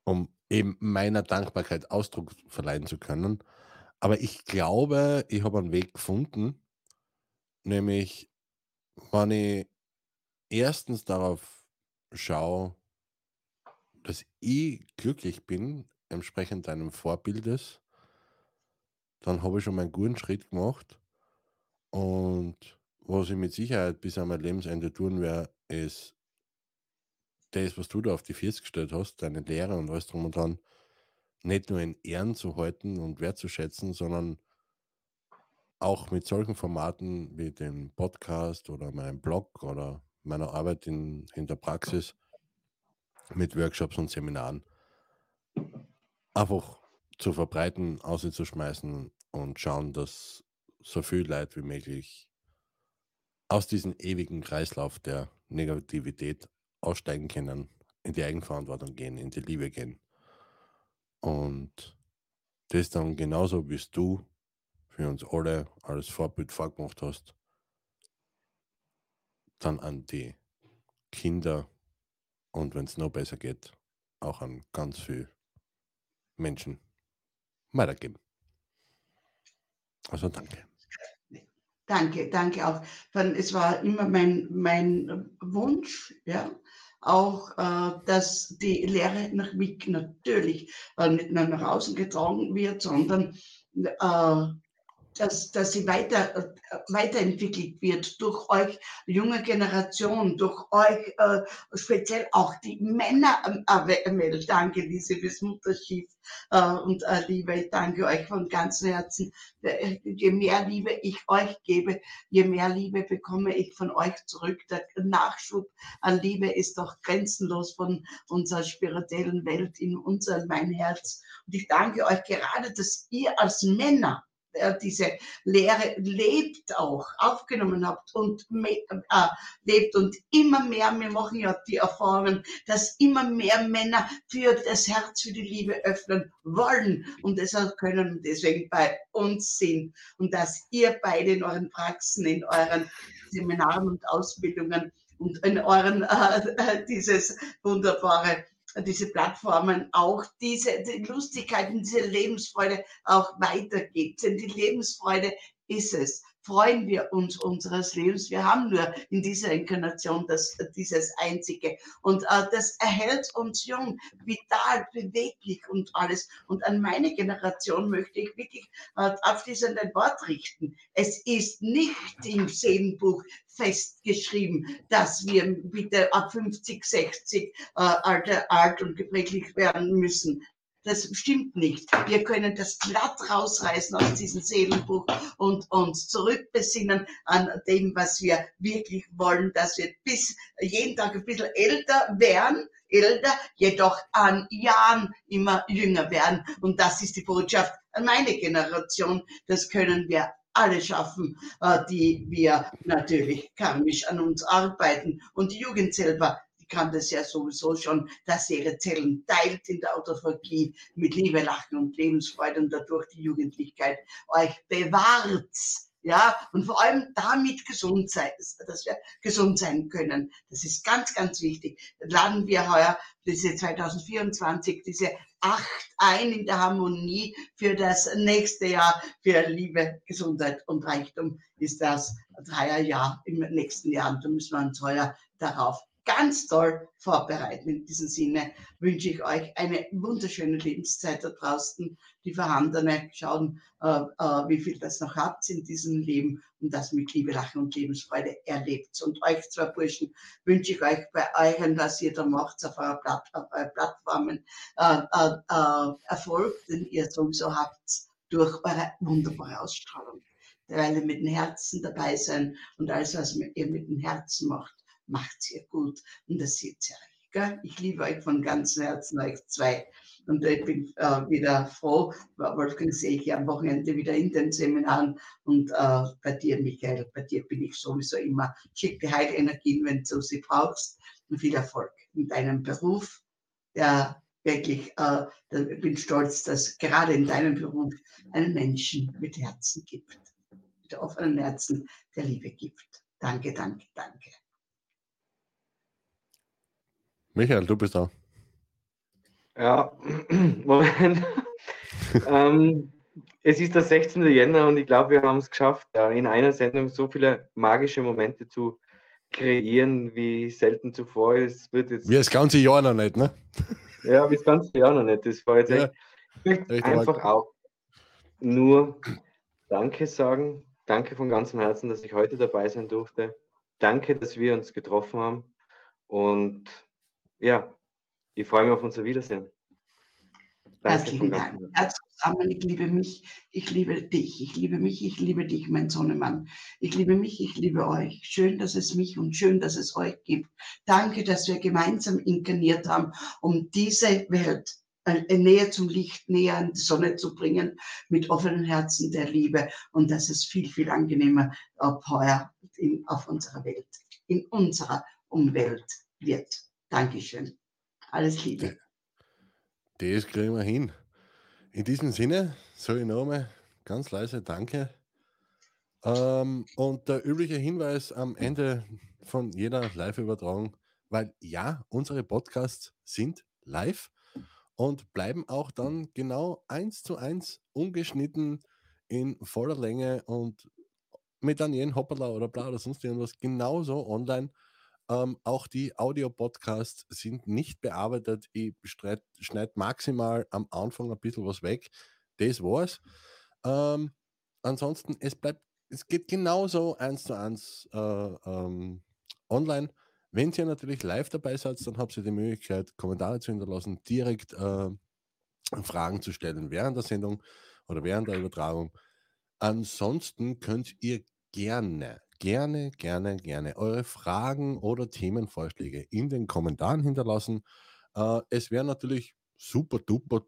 um eben meiner Dankbarkeit Ausdruck verleihen zu können. Aber ich glaube, ich habe einen Weg gefunden, nämlich wenn ich erstens darauf schaue, dass ich glücklich bin, entsprechend deinem Vorbildes, dann habe ich schon mal einen guten Schritt gemacht. Und was ich mit Sicherheit bis an mein Lebensende tun werde, ist das, was du da auf die Füße gestellt hast, deine Lehre und alles drum und dran, nicht nur in Ehren zu halten und wertzuschätzen, sondern auch mit solchen Formaten wie dem Podcast oder meinem Blog oder meiner Arbeit in, in der Praxis mit Workshops und Seminaren einfach zu verbreiten, auszuschmeißen und schauen, dass so viel Leid wie möglich aus diesem ewigen Kreislauf der Negativität aussteigen können, in die Eigenverantwortung gehen, in die Liebe gehen. Und das dann genauso wie du für uns alle als Vorbild vorgemacht hast, dann an die Kinder und wenn es noch besser geht, auch an ganz viele Menschen weitergeben. Also danke. Danke, danke auch. Es war immer mein, mein Wunsch, ja, auch, äh, dass die Lehre nach Wick natürlich äh, nicht nur nach außen getragen wird, sondern äh, dass, dass sie weiter, äh, weiterentwickelt wird durch euch junge Generation, durch euch äh, speziell auch die Männer. Äh, Mel, danke Lise fürs Mutterschiff äh, und äh, Liebe, ich danke euch von ganzem Herzen. Je mehr Liebe ich euch gebe, je mehr Liebe bekomme ich von euch zurück. Der Nachschub an Liebe ist doch grenzenlos von unserer spirituellen Welt in unser, mein Herz. Und ich danke euch gerade, dass ihr als Männer äh, diese Lehre lebt auch, aufgenommen habt und äh, lebt und immer mehr, wir machen ja die Erfahrungen, dass immer mehr Männer für das Herz, für die Liebe öffnen wollen und deshalb können und deswegen bei uns sind. Und dass ihr beide in euren Praxen, in euren Seminaren und Ausbildungen und in euren äh, äh dieses wunderbare diese Plattformen auch diese die Lustigkeiten, diese Lebensfreude auch weitergibt. Denn die Lebensfreude ist es. Freuen wir uns unseres Lebens. Wir haben nur in dieser Inkarnation das, dieses Einzige. Und äh, das erhält uns jung, vital, beweglich und alles. Und an meine Generation möchte ich wirklich äh, abschließend ein Wort richten. Es ist nicht im Seelenbuch festgeschrieben, dass wir bitte ab 50, 60 äh, alt, alt und gebrechlich werden müssen. Das stimmt nicht. Wir können das glatt rausreißen aus diesem Seelenbuch und uns zurückbesinnen an dem, was wir wirklich wollen, dass wir bis jeden Tag ein bisschen älter werden, älter, jedoch an Jahren immer jünger werden. Und das ist die Botschaft an meine Generation. Das können wir alle schaffen, äh, die wir natürlich karmisch an uns arbeiten. Und die Jugend selber, kann das ja sowieso schon, dass sie ihre Zellen teilt in der Autophagie mit Liebe, Lachen und Lebensfreude und dadurch die Jugendlichkeit euch bewahrt ja, und vor allem damit gesund sein, dass wir gesund sein können. Das ist ganz, ganz wichtig. Laden wir heuer diese 2024, diese acht ein in der Harmonie für das nächste Jahr, für Liebe, Gesundheit und Reichtum ist das Dreierjahr im nächsten Jahr. Und da müssen wir uns heuer darauf ganz toll vorbereiten. In diesem Sinne wünsche ich euch eine wunderschöne Lebenszeit da draußen. Die vorhandene, schauen, äh, äh, wie viel das noch habt in diesem Leben und das mit Liebe, Lachen und Lebensfreude erlebt. Und euch zwei Burschen wünsche ich euch bei euren, was ihr da macht auf eurer Platt, auf euren Plattformen, äh, äh, äh, Erfolg, den ihr sowieso habt durch eure wunderbare Ausstrahlung. Weil ihr mit dem Herzen dabei sein und alles, was ihr mit dem Herzen macht, macht's ihr gut und das seht ihr euch. Ich liebe euch von ganzem Herzen, euch zwei. Und ich bin äh, wieder froh, Wolfgang sehe ich ja am Wochenende wieder in den Seminaren und äh, bei dir, Michael, bei dir bin ich sowieso immer. Schick die Heilenergien, wenn du sie brauchst und viel Erfolg in deinem Beruf, der wirklich, äh, ich bin stolz, dass gerade in deinem Beruf einen Menschen mit Herzen gibt, mit offenen Herzen der Liebe gibt. Danke, danke, danke. Michael, du bist da. Ja, (clears throat) Moment. (laughs) ähm, es ist der 16. Jänner und ich glaube, wir haben es geschafft, in einer Sendung so viele magische Momente zu kreieren wie selten zuvor. Es wird jetzt wie das ganze Jahr noch nicht, ne? Ja, wie das ganze Jahr noch nicht. Das war jetzt echt. Ja, ich möchte einfach auch nur Danke sagen. Danke von ganzem Herzen, dass ich heute dabei sein durfte. Danke, dass wir uns getroffen haben. Und ja, ich freue mich auf unser Wiedersehen. Herzlichen Dank. Herz zusammen, ich liebe mich, ich liebe dich, ich liebe mich, ich liebe dich, mein Sohnemann. Ich liebe mich, ich liebe euch. Schön, dass es mich und schön, dass es euch gibt. Danke, dass wir gemeinsam inkarniert haben, um diese Welt äh, näher zum Licht, näher an die Sonne zu bringen, mit offenen Herzen der Liebe. Und das ist viel, viel angenehmer ob heuer in, auf unserer Welt, in unserer Umwelt wird. Dankeschön. Alles Liebe. Das kriegen wir hin. In diesem Sinne soll ich nochmal ganz leise Danke. Ähm, und der übliche Hinweis am Ende von jeder Live-Übertragung, weil ja, unsere Podcasts sind live und bleiben auch dann genau eins zu eins ungeschnitten in voller Länge und mit dann jeden Hoppala oder bla oder sonst irgendwas genauso online ähm, auch die Audio-Podcasts sind nicht bearbeitet. Ich schneide maximal am Anfang ein bisschen was weg. Das war's. Ähm, ansonsten, es bleibt, es geht genauso eins zu eins äh, ähm, online. Wenn ihr natürlich live dabei seid, dann habt ihr die Möglichkeit, Kommentare zu hinterlassen, direkt äh, Fragen zu stellen während der Sendung oder während der Übertragung. Ansonsten könnt ihr gerne, gerne, gerne, gerne eure Fragen oder Themenvorschläge in den Kommentaren hinterlassen. Äh, es wäre natürlich super duper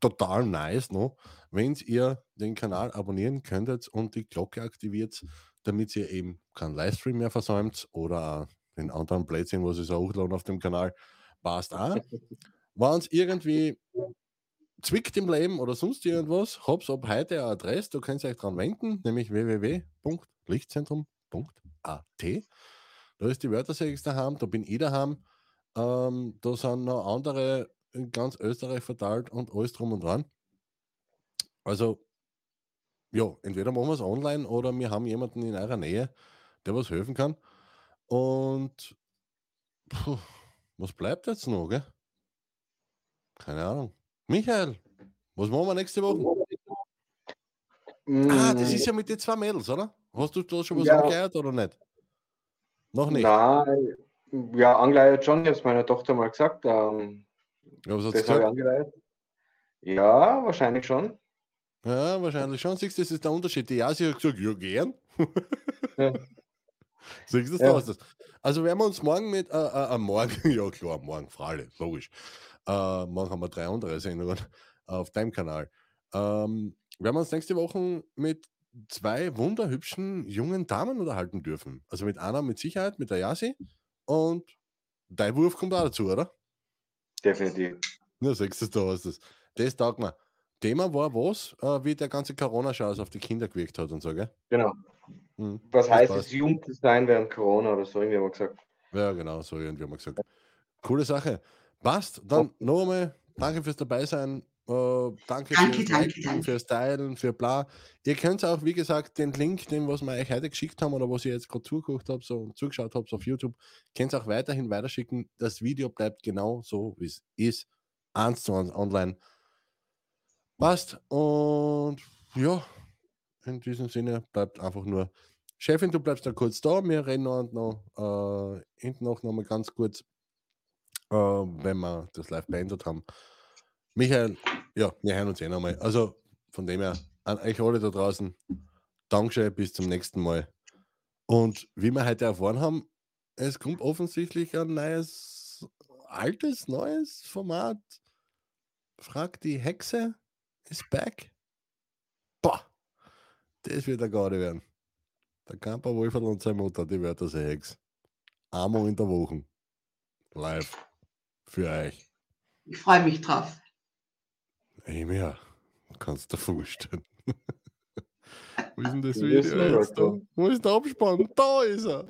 total nice, no? wenn ihr den Kanal abonnieren könntet und die Glocke aktiviert, damit ihr eben keinen Livestream mehr versäumt oder den anderen Plätzchen, was ich so hochladen auf dem Kanal, passt auch. Wenn es irgendwie zwickt im Leben oder sonst irgendwas, hab's ab heute eine Adresse, du könnt euch dran wenden, nämlich www.lichtzentrum.at. Da ist die Wörtersäge daheim, da bin ich daheim. Ähm, da sind noch andere in ganz Österreich verteilt und alles drum und dran. Also, ja, entweder machen wir es online oder wir haben jemanden in eurer Nähe, der was helfen kann. Und puh, was bleibt jetzt noch, gell? Keine Ahnung. Michael, was machen wir nächste Woche? Mm. Ah, das ist ja mit den zwei Mädels, oder? Hast du da schon was ja. angehört oder nicht? Noch nicht? Nein, ja, angeleiert schon. Ich habe es meiner Tochter mal gesagt. Ähm, ja, was das habe ich angeleiert. Ja, wahrscheinlich schon. Ja, wahrscheinlich schon. Siehst du, das ist der Unterschied. Die Jasi hat gesagt, ja, gern. Ja. (laughs) Siehst du, das ja. das. Also werden wir uns morgen mit, äh, äh, äh morgen, (laughs) ja klar, morgen, Frage, logisch. Äh, morgen haben wir drei andere Sendungen auf deinem Kanal. Ähm, werden wir uns nächste Woche mit zwei wunderhübschen jungen Damen unterhalten dürfen. Also mit einer mit Sicherheit, mit der Yasi und dein Wurf kommt auch dazu, oder? Definitiv. Na, sechs du, da hast das. Das taugt mir. Thema war was, äh, wie der ganze Corona-Scheiß auf die Kinder gewirkt hat und so, gell? Genau. Hm, was heißt es, jung zu sein während Corona oder so, irgendwie haben wir gesagt. Ja, genau, so irgendwie haben wir gesagt. Coole Sache. Passt, dann noch einmal danke fürs Dabeisein. Uh, danke, danke, fürs, danke, danke. fürs Teilen, für bla. Ihr könnt auch, wie gesagt, den Link, den was wir euch heute geschickt haben oder was ihr jetzt gerade zugeguckt habt, so zugeschaut habt auf YouTube, könnt ihr auch weiterhin weiterschicken. Das Video bleibt genau so, wie es ist. Eins zu eins online. Passt. Und ja, in diesem Sinne bleibt einfach nur. Chefin, du bleibst da kurz da. Wir reden noch, noch äh, hinten noch, noch mal ganz kurz, äh, wenn wir das live beendet haben. Michael, ja, wir hören uns eh nochmal. Also von dem her, an euch alle da draußen, Dankeschön, bis zum nächsten Mal. Und wie wir heute erfahren haben, es kommt offensichtlich ein neues, altes, neues Format. Frag die Hexe ist back. Boah, das wird eine Garde werden. Der Camper Wolfer und seine Mutter, die wird das Hex. Einmal in der Woche. Live. Für euch. Ich freue mich drauf. Ey, mehr. Kannst du dir (laughs) vorstellen. Wo ist denn das Video jetzt da? Wo ist der Abspann? Da ist er.